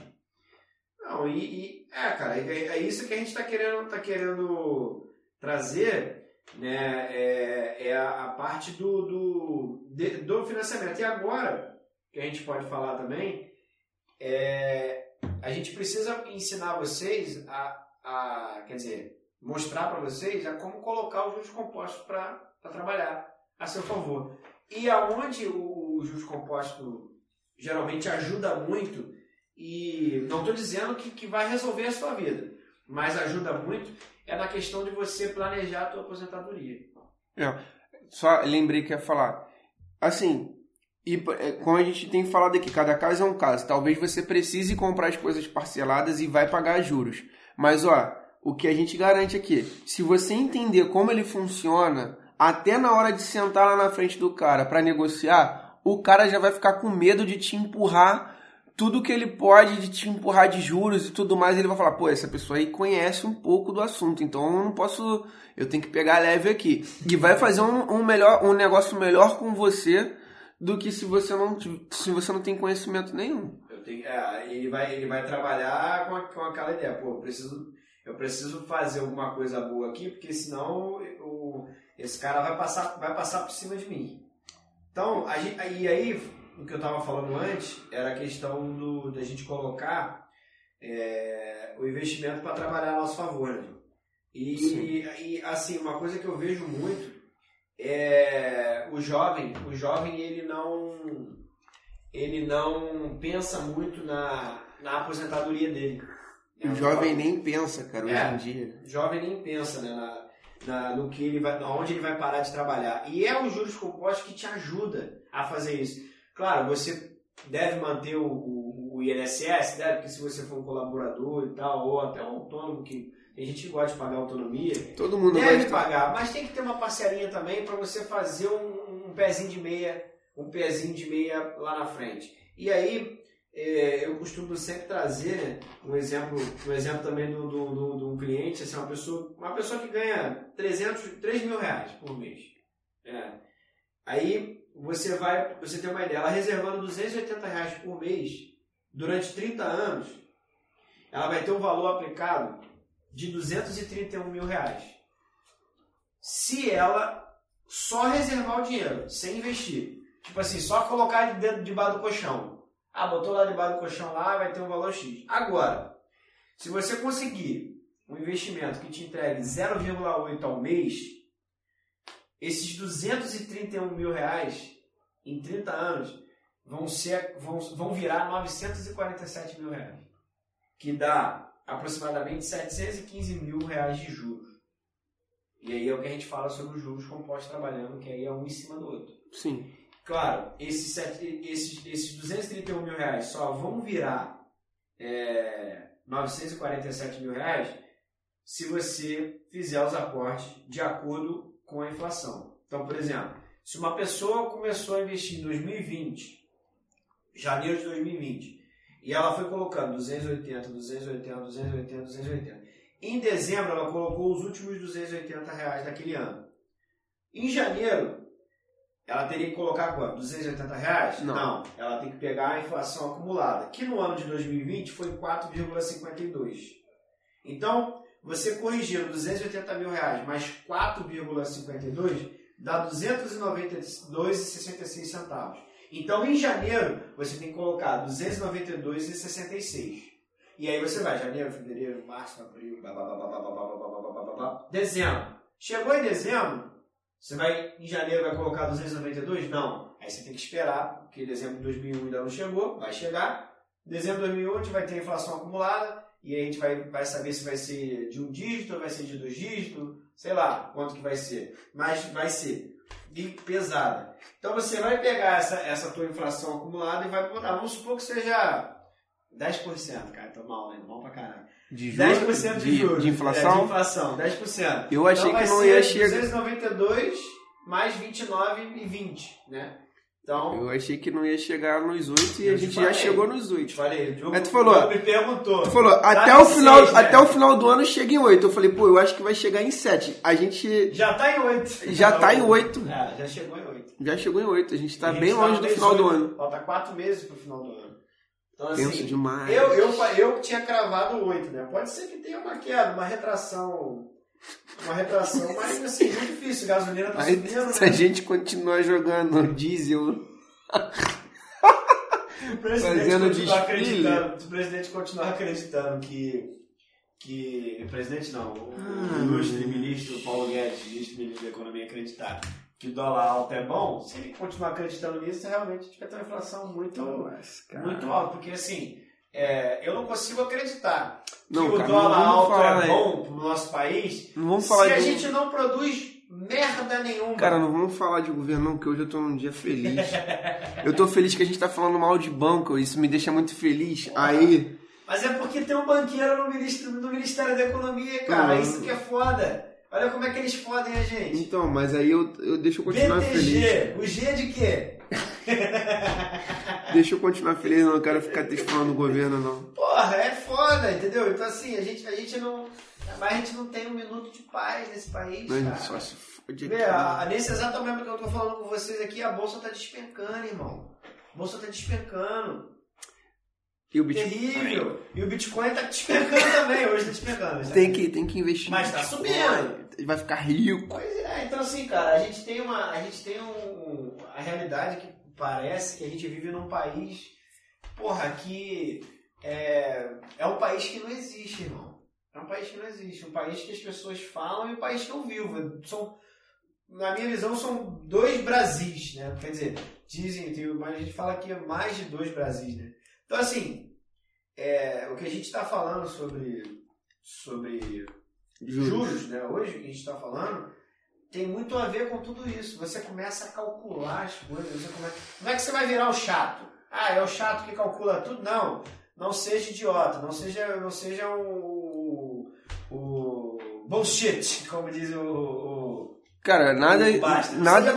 Não, e, e- é, cara, é, é isso que a gente está querendo, tá querendo trazer, né? É, é a, a parte do, do, de- do financiamento. E agora, que a gente pode falar também, é, a gente precisa ensinar vocês a, a quer dizer, mostrar para vocês a como colocar os juros compostos para trabalhar a seu favor. E aonde o, o juros composto geralmente ajuda muito e não estou dizendo que, que vai resolver a sua vida, mas ajuda muito é na questão de você planejar a tua aposentadoria. É, só lembrei que ia falar. Assim, e é, como a gente tem falado aqui, cada caso é um caso. Talvez você precise comprar as coisas parceladas e vai pagar juros. Mas ó, o que a gente garante aqui, se você entender como ele funciona, até na hora de sentar lá na frente do cara para negociar, o cara já vai ficar com medo de te empurrar tudo que ele pode de te empurrar de juros e tudo mais, ele vai falar, pô, essa pessoa aí conhece um pouco do assunto, então eu não posso, eu tenho que pegar leve aqui. E vai fazer um, um melhor, um negócio melhor com você do que se você não, se você não tem conhecimento nenhum. É, ele, vai, ele vai trabalhar com, a, com aquela ideia, pô, eu preciso, eu preciso fazer alguma coisa boa aqui, porque senão esse cara vai passar, vai passar por cima de mim. Então, a gente, e aí o que eu estava falando antes era a questão do, da gente colocar é, o investimento para trabalhar a nosso favor. Né? E, e, assim, uma coisa que eu vejo muito é o jovem, o jovem ele não ele não pensa muito na, na aposentadoria dele. O jovem, jovem nem pensa, cara, hoje é, em dia. O jovem nem pensa né, na, na, no que ele vai, onde ele vai parar de trabalhar. E é o juros compostos que te ajuda a fazer isso. Claro, você deve manter o, o, o INSS, deve, porque se você for um colaborador e tal, ou até um autônomo que tem gente que gosta de pagar autonomia. Todo mundo deve pagar, mas tem que ter uma parcelinha também para você fazer um, um, pezinho de meia, um pezinho de meia lá na frente. E aí é, eu costumo sempre trazer né, um exemplo, um exemplo também do, do, do, do um cliente, assim, uma pessoa, uma pessoa que ganha 300, 3 mil reais por mês. É. Aí você vai, você tem uma ideia, ela reservando 280 reais por mês durante 30 anos, ela vai ter um valor aplicado de 231 mil reais. Se ela só reservar o dinheiro, sem investir, tipo assim, só colocar ele dentro debaixo do colchão. Ah, botou lá debaixo do colchão lá, vai ter um valor X. Agora, se você conseguir um investimento que te entregue 0,8 ao mês, esses 231 mil reais em 30 anos vão, ser, vão, vão virar 947 mil reais, que dá aproximadamente 715 mil reais de juros. E aí é o que a gente fala sobre os juros compostos trabalhando, que aí é um em cima do outro. Sim. Claro, esses, esses, esses 231 mil reais só vão virar é, 947 mil reais se você fizer os aportes de acordo com a inflação. Então, por exemplo, se uma pessoa começou a investir em 2020, janeiro de 2020, e ela foi colocando 280, 280, 280, 280, em dezembro ela colocou os últimos 280 reais daquele ano. Em janeiro, ela teria que colocar quanto? 280 reais? Não. Não. Ela tem que pegar a inflação acumulada, que no ano de 2020 foi 4,52. Então, você corrigindo 280 mil reais mais 4,52 dá 292,66 centavos. Então, em janeiro, você tem que colocar 292,66. E aí você vai, janeiro, fevereiro, março, abril, blá, blá, blá, blá, blá, blá, blá, blá, blá, blá, blá, dezembro. Chegou em dezembro, você vai, em janeiro, vai colocar 292? Não. Aí você tem que esperar, porque dezembro de 2001 ainda não chegou, vai chegar. Dezembro de 2001 a gente vai ter inflação acumulada, e aí a gente vai, vai saber se vai ser de um dígito vai ser de dois dígitos, sei lá quanto que vai ser, mas vai ser e pesada. Então você vai pegar essa, essa tua inflação acumulada e vai botar, vamos supor que seja 10%, cara, tô mal, né? Mal pra caralho. De juros, 10% de, juros. De inflação? É, de inflação, 10%. Eu achei então que não ia chegar. 292 mais 29 e 20, né? Então, eu achei que não ia chegar nos 8 e a gente falei, já chegou nos 8. Falei, o Diogo, tu falou, me perguntou. Tu falou, até o, final, seis, né? até o final do ano chega em 8. Eu falei, pô, eu acho que vai chegar em 7. A gente. Já tá em 8. Já tá em 8. É, já chegou em 8. Já chegou em 8. A gente tá a gente bem tá longe do final 8, do ano. Falta 4 meses pro final do ano. Então, assim, Penso demais. Eu, eu, eu tinha cravado 8, né? Pode ser que tenha uma queda, uma retração uma retração, mas assim, muito difícil, gasolina tá Aí, subindo. Se né? a gente continuar jogando diesel Fazendo acreditando, se o presidente continuar acreditando que. que o presidente não, o ah, ilustre ministro Paulo Guedes, ministro da Economia, acreditar que o dólar alto é bom, se ele continuar acreditando nisso, realmente a gente vai ter uma inflação muito, muito alta. Porque assim, é, eu não consigo acreditar Não, que cara, o dólar alto é bom pro nosso país se a de. gente não produz merda nenhuma. Cara, não vamos falar de governo não, que hoje eu tô num dia feliz. Eu tô feliz que a gente tá falando mal de banco, isso me deixa muito feliz. Aí, Mas é porque tem um banqueiro no Ministério, no Ministério da Economia, cara. Uhum. Isso que é foda. Olha como é que eles fodem a gente. então, mas aí eu, eu deixa eu continuar feliz. BTG. O G é de quê? Deixa eu continuar feliz, não quero ficar triste falando do governo, não. Porra, é foda, entendeu? Então assim, a gente, a gente não. Mas a gente não tem um minuto de paz nesse país, Mas cara. só se fode Vê, a- nesse exato momento que eu tô falando com vocês aqui, a bolsa tá despencando, irmão. A bolsa tá despencando. E o Bitcoin? Terrível. E o Bitcoin tá despencando também. Hoje tá despencando. já. Tem que, tem que investir. Mas tá Bitcoin. subindo. Vai ficar rico. Pois é, então assim, cara, a gente tem uma. A gente tem um. A realidade que parece que a gente vive num país, porra, que é, é um país que não existe, irmão. É um país que não existe. Um país que as pessoas falam e um país que eu vivo. São, na minha visão, são dois Brasis, né? Quer dizer, dizem, mas a gente fala que é mais de dois Brasis, né? Então, assim, é, o que a gente está falando sobre, sobre Juros. juros, né? Hoje que a gente está falando, tem muito a ver com tudo isso. Você começa a calcular as coisas. Você come... Não é que você vai virar o chato. Ah, é o chato que calcula tudo. Não. Não seja idiota. Não seja, não seja o, o bullshit, como diz o, o, Cara, nada, o. Não nada,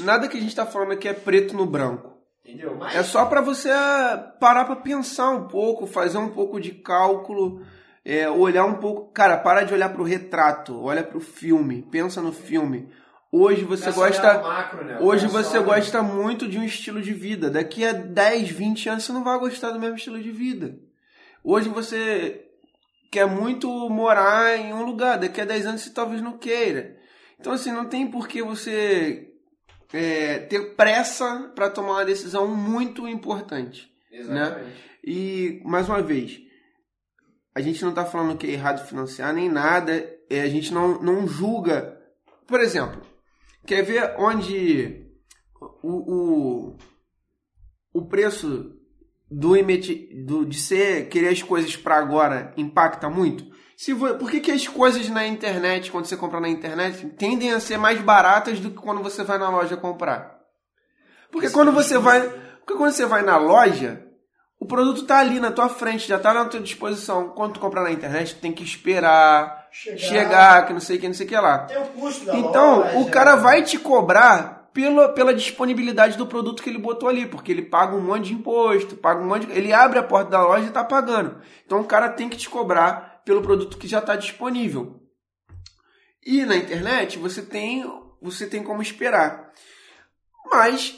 nada que a gente tá falando aqui é preto no branco. Entendeu? Mas É só pra você parar pra pensar um pouco, fazer um pouco de cálculo, é, olhar um pouco. Cara, para de olhar pro retrato, olha pro filme, pensa no filme. Hoje você gosta. o macro, né? Hoje você gosta muito de um estilo de vida. Daqui a 10, 20 anos você não vai gostar do mesmo estilo de vida. Hoje você quer muito morar em um lugar. Daqui a 10 anos você talvez não queira. Então, assim, não tem por que você é, ter pressa para tomar uma decisão muito importante. Exatamente. E, mais uma vez, a gente não está falando que é errado financiar nem nada, é, a gente não, não julga. Por exemplo, quer ver onde o, o, o preço do, imedi- do de ser querer as coisas para agora impacta muito? Se vo, por que, que as coisas na internet, quando você compra na internet, tendem a ser mais baratas do que quando você vai na loja comprar? Porque quando você vai, porque quando você vai na loja, o produto tá ali na tua frente, já tá na tua disposição. Quando tu comprar na internet, tu tem que esperar, chegar, que não sei o que, não sei o que lá. Tem o custo da Então, loja, o cara vai te cobrar pela, pela disponibilidade do produto que ele botou ali, porque ele paga um monte de imposto, paga um monte de... Ele abre a porta da loja e tá pagando. Então, o cara tem que te cobrar pelo produto que já está disponível. E na internet, você tem, você tem como esperar. Mas,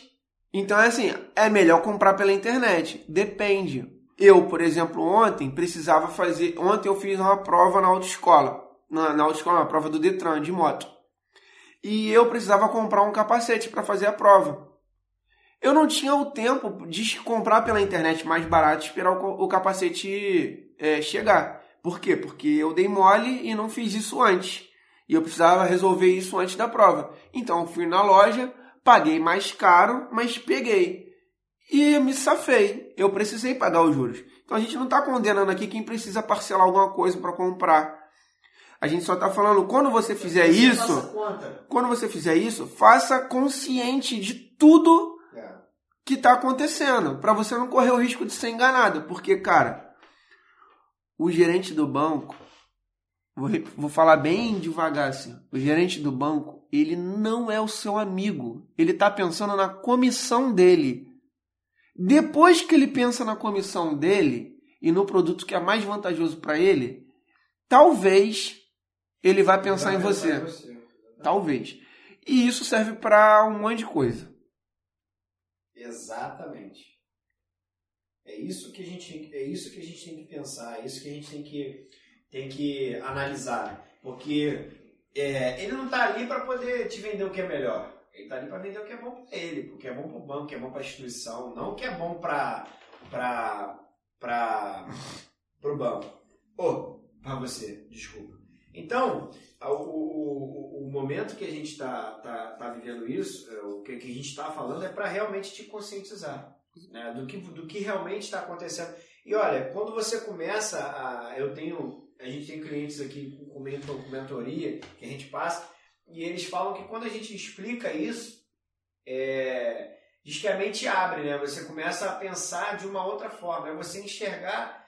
então é assim, é melhor comprar pela internet. Depende. Eu, por exemplo, ontem precisava fazer. Ontem eu fiz uma prova na autoescola. Na, na autoescola, uma prova do Detran de moto. E eu precisava comprar um capacete para fazer a prova. Eu não tinha o tempo de comprar pela internet mais barato e esperar o, o capacete é, chegar. Por quê? Porque eu dei mole e não fiz isso antes. E eu precisava resolver isso antes da prova. Então eu fui na loja, paguei mais caro, mas peguei. E me safei. Eu precisei pagar os juros. Então a gente não está condenando aqui quem precisa parcelar alguma coisa para comprar. A gente só está falando, quando você fizer isso, quando você fizer isso, faça consciente de tudo É. que está acontecendo, para você não correr o risco de ser enganado, porque cara, o gerente do banco, vou, vou falar bem devagar assim, o gerente do banco, ele não é o seu amigo, ele está pensando na comissão dele. Depois que ele pensa na comissão dele e no produto que é mais vantajoso para ele, talvez ele vai pensar Vai em você. você. Talvez. E isso serve para um monte de coisa. Exatamente. É isso que a gente, é isso que a gente tem que pensar, é isso que a gente tem que, tem que analisar, porque é, ele não está ali para poder te vender o que é melhor. Ele está ali para vender o que é bom para ele, o que é bom para o banco, o que é bom para a instituição, não o que é bom para o banco. Ou para você, desculpa. Então, o, o, o momento que a gente está tá, tá vivendo isso, é, o que a gente está falando é para realmente te conscientizar né, do, que, do que realmente está acontecendo. E olha, quando você começa a. Eu tenho. A gente tem clientes aqui com, mentor, com mentoria que a gente passa, e eles falam que quando a gente explica isso, é, diz que a mente abre, né? Você começa a pensar de uma outra forma, é você enxergar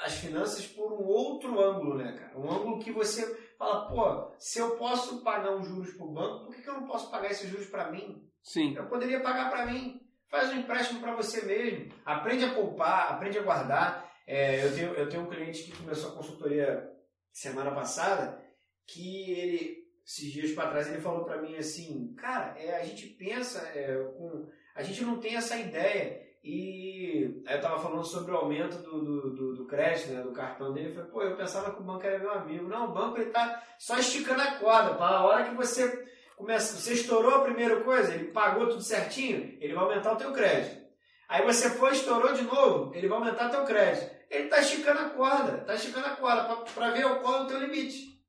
as finanças por um outro ângulo, né, cara? Um ângulo que você fala, pô, se eu posso pagar uns juros para o banco, por que, que eu não posso pagar esses juros para mim? Sim. Eu poderia pagar para mim. Faz um empréstimo para você mesmo. Aprende a poupar, aprende a guardar. É, eu, tenho, eu tenho um cliente que começou a consultoria semana passada, que ele, esses dias para trás, ele falou para mim assim, cara, é, a gente pensa é, com... A gente não tem essa ideia. E aí eu tava falando sobre o aumento do, do, do, do crédito, né, do cartão dele. Eu falei, pô, eu pensava que o banco era meu amigo. Não, o banco ele tá só esticando a corda. Para a hora que você começa, você estourou a primeira coisa, ele pagou tudo certinho, ele vai aumentar o teu crédito. Aí você foi, estourou de novo, ele vai aumentar o teu crédito. Ele está esticando a corda, está esticando a corda para ver qual é o teu limite.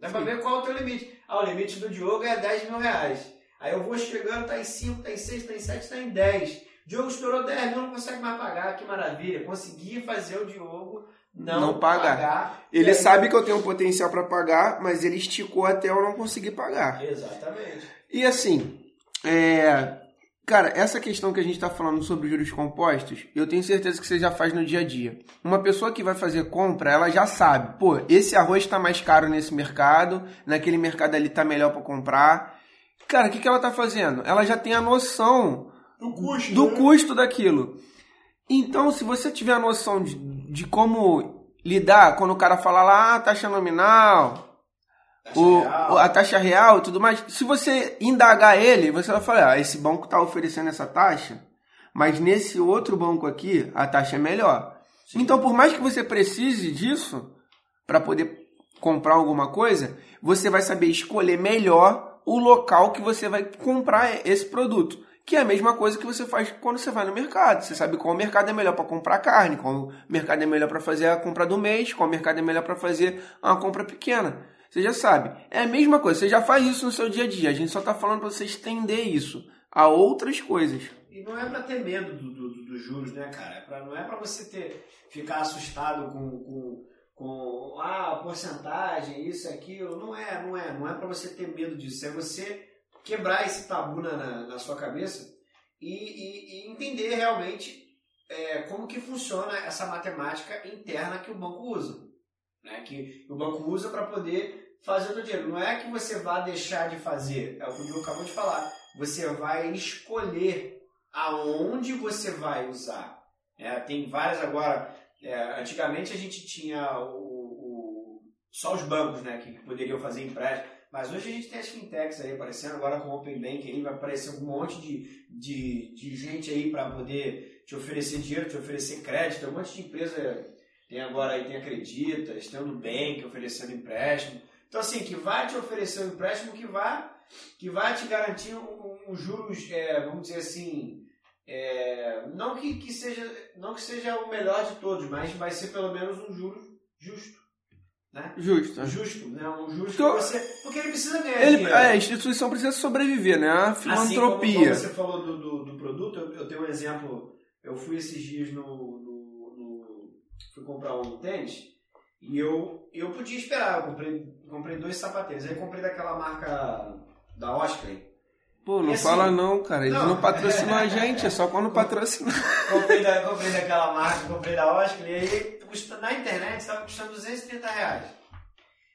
Dá para ver qual é o teu limite. Ah, o limite do Diogo é 10 mil reais. Aí eu vou chegando, está em 5, está em 6, está em 7, está em 10. Diogo estourou 10 mil, não consegue mais pagar, que maravilha. Consegui fazer o Diogo não, não pagar. pagar. Ele aí... sabe que eu tenho um potencial para pagar, mas ele esticou até eu não conseguir pagar. Exatamente. E assim, é... cara, essa questão que a gente está falando sobre juros compostos, eu tenho certeza que você já faz no dia a dia. Uma pessoa que vai fazer compra, ela já sabe, pô, esse arroz está mais caro nesse mercado, naquele mercado ali está melhor para comprar. Cara, o que, que ela está fazendo? Ela já tem a noção do custo, do né? custo daquilo. Então, se você tiver a noção de, de como lidar quando o cara fala lá, ah, taxa nominal, taxa o, real. a taxa real e tudo mais, se você indagar ele, você vai falar, ah, esse banco está oferecendo essa taxa, mas nesse outro banco aqui, a taxa é melhor. Sim. Então, por mais que você precise disso para poder comprar alguma coisa, você vai saber escolher melhor o local que você vai comprar esse produto. Que é a mesma coisa que você faz quando você vai no mercado. Você sabe qual mercado é melhor para comprar carne, qual mercado é melhor para fazer a compra do mês, qual mercado é melhor para fazer uma compra pequena. Você já sabe. É a mesma coisa, você já faz isso no seu dia a dia. A gente só está falando para você estender isso a outras coisas. E não é para ter medo dos do, do, do juros, né, cara? É pra, não é para você ter, ficar assustado com, com, com ah, a porcentagem, isso, aquilo. Não é, não é. Não é para você ter medo disso. É você quebrar esse tabu na, na, na sua cabeça e, e, e entender realmente é, como que funciona essa matemática interna que o banco usa. Né? Que o banco usa para poder fazer o dinheiro. Não é que você vá deixar de fazer, é o que o Diogo acabou de falar. Você vai escolher aonde você vai usar. É, tem várias agora. É, antigamente a gente tinha o, o, só os bancos né, que poderiam fazer empréstimo. Mas hoje a gente tem as fintechs aí aparecendo, agora com o Open Bank aí vai aparecer um monte de, de, de gente aí para poder te oferecer dinheiro, te oferecer crédito. Um monte de empresa, tem agora aí, tem Acreditas, tem o Nubank oferecendo empréstimo. Então assim, que vai te oferecer um empréstimo que vai, que te garantir um, um juros, é, vamos dizer assim, é, não que, que seja não que seja o melhor de todos, mas vai ser pelo menos um juros justo. Né? Justo. Justo, né? Um justo porque, você, porque ele precisa ganhar ele, dinheiro. É, a instituição precisa sobreviver, né? A filantropia. Assim como, você falou do, do, do produto, eu, eu, tenho um exemplo. Eu fui esses dias no, no, no fui comprar um tênis e eu, eu podia esperar. Eu comprei, comprei dois sapatênis. Aí comprei daquela marca da Oscar. Pô, não assim, fala não, cara. Eles não, não patrocinam a gente, é só quando patrocinar. Comprei, da, comprei daquela marca, comprei da Oscar, e aí na internet estava custando 230 reais.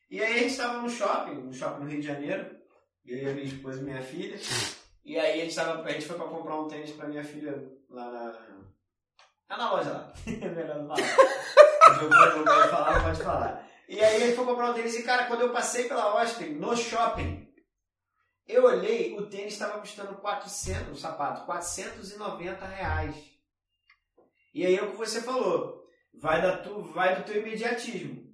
E aí a gente estava no shopping, no shopping no Rio de Janeiro, eu minha esposa e minha filha. E aí a gente, tava, a gente foi para comprar um tênis para minha filha lá na. Lá na loja lá. Melhor não falar. pode falar, pode falar. E aí ele foi comprar um tênis e, cara, quando eu passei pela Austin, no shopping, eu olhei, o tênis estava custando 400, o sapato, 490 reais. E aí é o que você falou, vai, da tu, vai do teu imediatismo.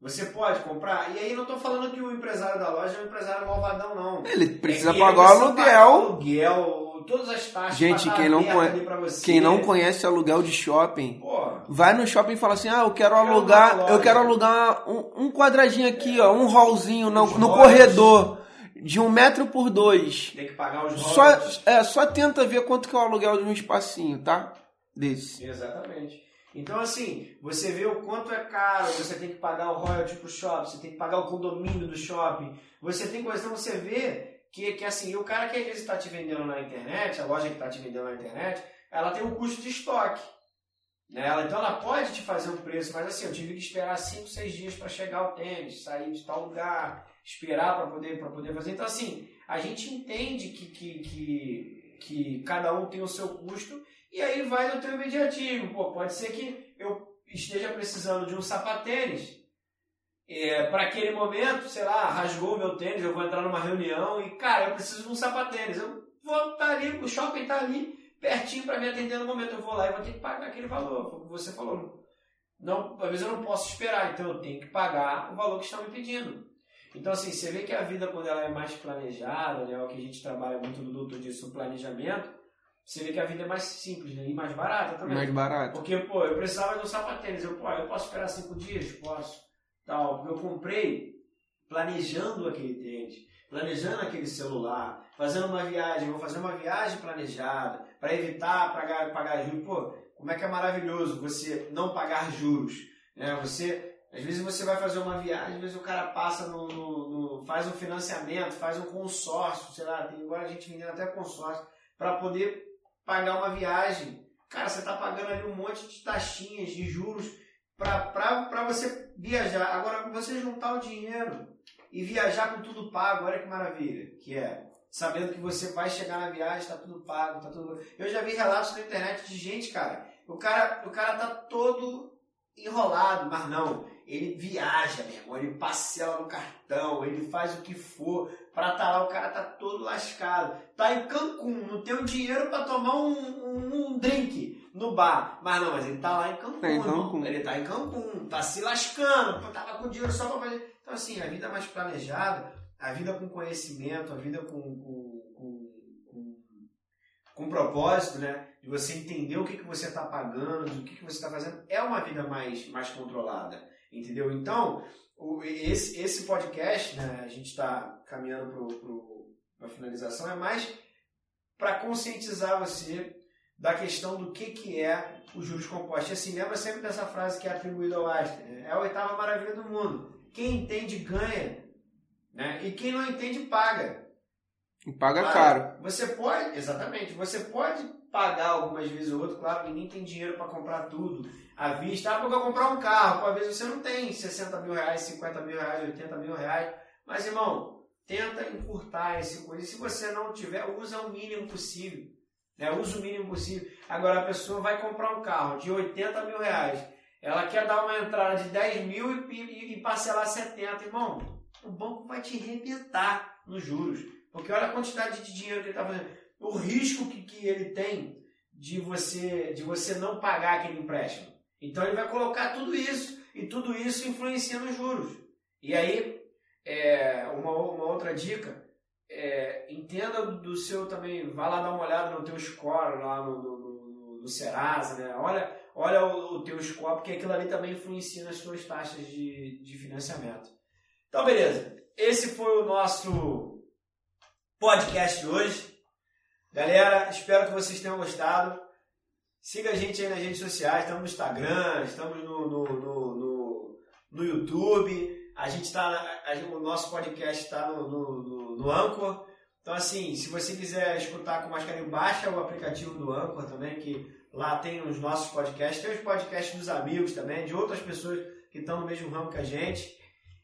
Você pode comprar, e aí não estou falando que o empresário da loja é um empresário malvadão, não. Ele precisa é, pagar o aluguel. Aluguel, todas as taxas. Gente, quem não, conhe... quem não conhece aluguel de shopping, vai no shopping e fala assim: ah, eu quero Quero alugar, uma eu quero alugar um, um quadradinho aqui, ó, um hallzinho no, no corredor de um metro por dois. Tem que pagar os Só, royalties. é, só tenta ver quanto que é o aluguel de um espacinho, tá? Desse. Exatamente. Então, assim, você vê o quanto é caro, você tem que pagar o royalty pro shopping, você tem que pagar o condomínio do shopping, você tem coisa, então você vê que, que assim, o cara que às vezes está te vendendo na internet, a loja que está te vendendo na internet, ela tem um custo de estoque. Né? Então ela pode te fazer um preço, mas assim, eu tive que esperar 5, 6 dias para chegar o tênis, sair de tal lugar, esperar para poder, poder fazer. Então, assim, a gente entende que, que, que, que cada um tem o seu custo e aí vai do teu imediatismo. Pô, pode ser que eu esteja precisando de um sapatênis. É, para aquele momento, sei lá, rasgou o meu tênis, eu vou entrar numa reunião e, cara, eu preciso de um sapatênis. Eu vou estar ali, o shopping está ali, pertinho para me atender no momento. Eu vou lá e vou ter que pagar aquele valor, como você falou. Não, às vezes eu não posso esperar, então eu tenho que pagar o valor que estão me pedindo. Então, assim, você vê que a vida, quando ela é mais planejada, né, o que a gente trabalha muito no doutor disso, o planejamento, você vê que a vida é mais simples né, e mais barata também. Mais barato. Porque, pô, eu precisava de um sapatênis. Eu, pô, eu posso esperar cinco dias? Posso. Tal. Eu comprei planejando aquele tênis, planejando aquele celular, fazendo uma viagem. Vou fazer uma viagem planejada para evitar pagar, pagar juros. Pô, como é que é maravilhoso você não pagar juros. Né? Você, às vezes você vai fazer uma viagem, às vezes o cara passa no, no- no- faz um financiamento, faz um consórcio, sei lá, tem agora a gente vendendo até consórcio, para poder pagar uma viagem. Cara, você está pagando ali um monte de taxinhas, de juros, para você viajar. Agora, você juntar o dinheiro e viajar com tudo pago, olha que maravilha que é. Sabendo que você vai chegar na viagem, está tudo pago, está tudo. Eu já vi relatos na internet de gente, cara. O cara, o cara tá todo enrolado, mas não. Ele viaja, meu irmão. Ele parcela no cartão, ele faz o que for pra tá lá. O cara tá todo lascado. Tá em Cancún, não tem o dinheiro pra tomar um, um, um drink no bar. Mas não, mas ele tá lá em Cancún, Tá em. Cancún. Ele tá em Cancún, tá se lascando, tava com dinheiro só pra fazer. Então, assim, a vida mais planejada, a vida com conhecimento, a vida com, com, com, com, com propósito, né? De você entender o que, que você está pagando, o que, que você está fazendo, é uma vida mais, mais controlada, entendeu? Então, o- esse, esse podcast, né? A gente está caminhando para a finalização, é mais para conscientizar você da questão do que, que é o juros compostos. E assim, lembra sempre dessa frase que é atribuída ao Einstein, né? é a oitava maravilha do mundo. Quem entende ganha, né? E quem não entende paga. E paga caro. Você pode, exatamente, você pode pagar algumas vezes ou outro, claro, ninguém tem dinheiro para comprar tudo à vista. Ah, porque eu comprar um carro, às vezes você não tem 60 mil reais, 50 mil reais, 80 mil reais. Mas, irmão, tenta encurtar esse coisa. Se você não tiver, usa o mínimo possível. Né? Usa o mínimo possível. Agora a pessoa vai comprar um carro de 80 mil reais. Ela quer dar uma entrada de 10 mil e, e- e parcelar 70. Irmão, o banco vai te arrebentar nos juros. Porque olha a quantidade de dinheiro que ele está fazendo. O risco que, que ele tem de você, de você não pagar aquele empréstimo. Então ele vai colocar tudo isso. E tudo isso influencia nos juros. E aí, é, uma, uma outra dica, é, entenda do seu também, vá lá dar uma olhada no teu score lá no, no, no, no Serasa, né? Olha, olha o, o teu score, porque aquilo ali também influencia nas suas taxas de, de financiamento. Então, beleza. Esse foi o nosso podcast de hoje. Galera, espero que vocês tenham gostado. Siga a gente aí nas redes sociais, estamos no Instagram, estamos no, no, no, no, no YouTube. A gente está, o nosso podcast está no, no, no, no Anchor. Então, assim, se você quiser escutar com mais carinho, baixa o aplicativo do Anchor também, que lá tem os nossos podcasts. Tem os podcasts dos amigos também, de outras pessoas que estão no mesmo ramo que a gente.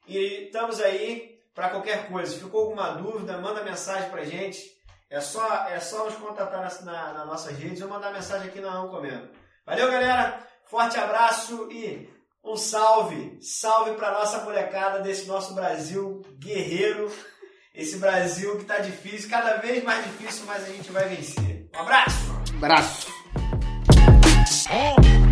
E estamos aí para qualquer coisa. Ficou alguma dúvida, manda mensagem para gente. É só, é só nos contatar nas na, nas nossas redes ou mandar mensagem aqui na Comendo. Valeu, galera! Forte abraço e um salve! Salve para nossa molecada desse nosso Brasil guerreiro. Esse Brasil que tá difícil, cada vez mais difícil, mas a gente vai vencer. Um abraço! Braço. On.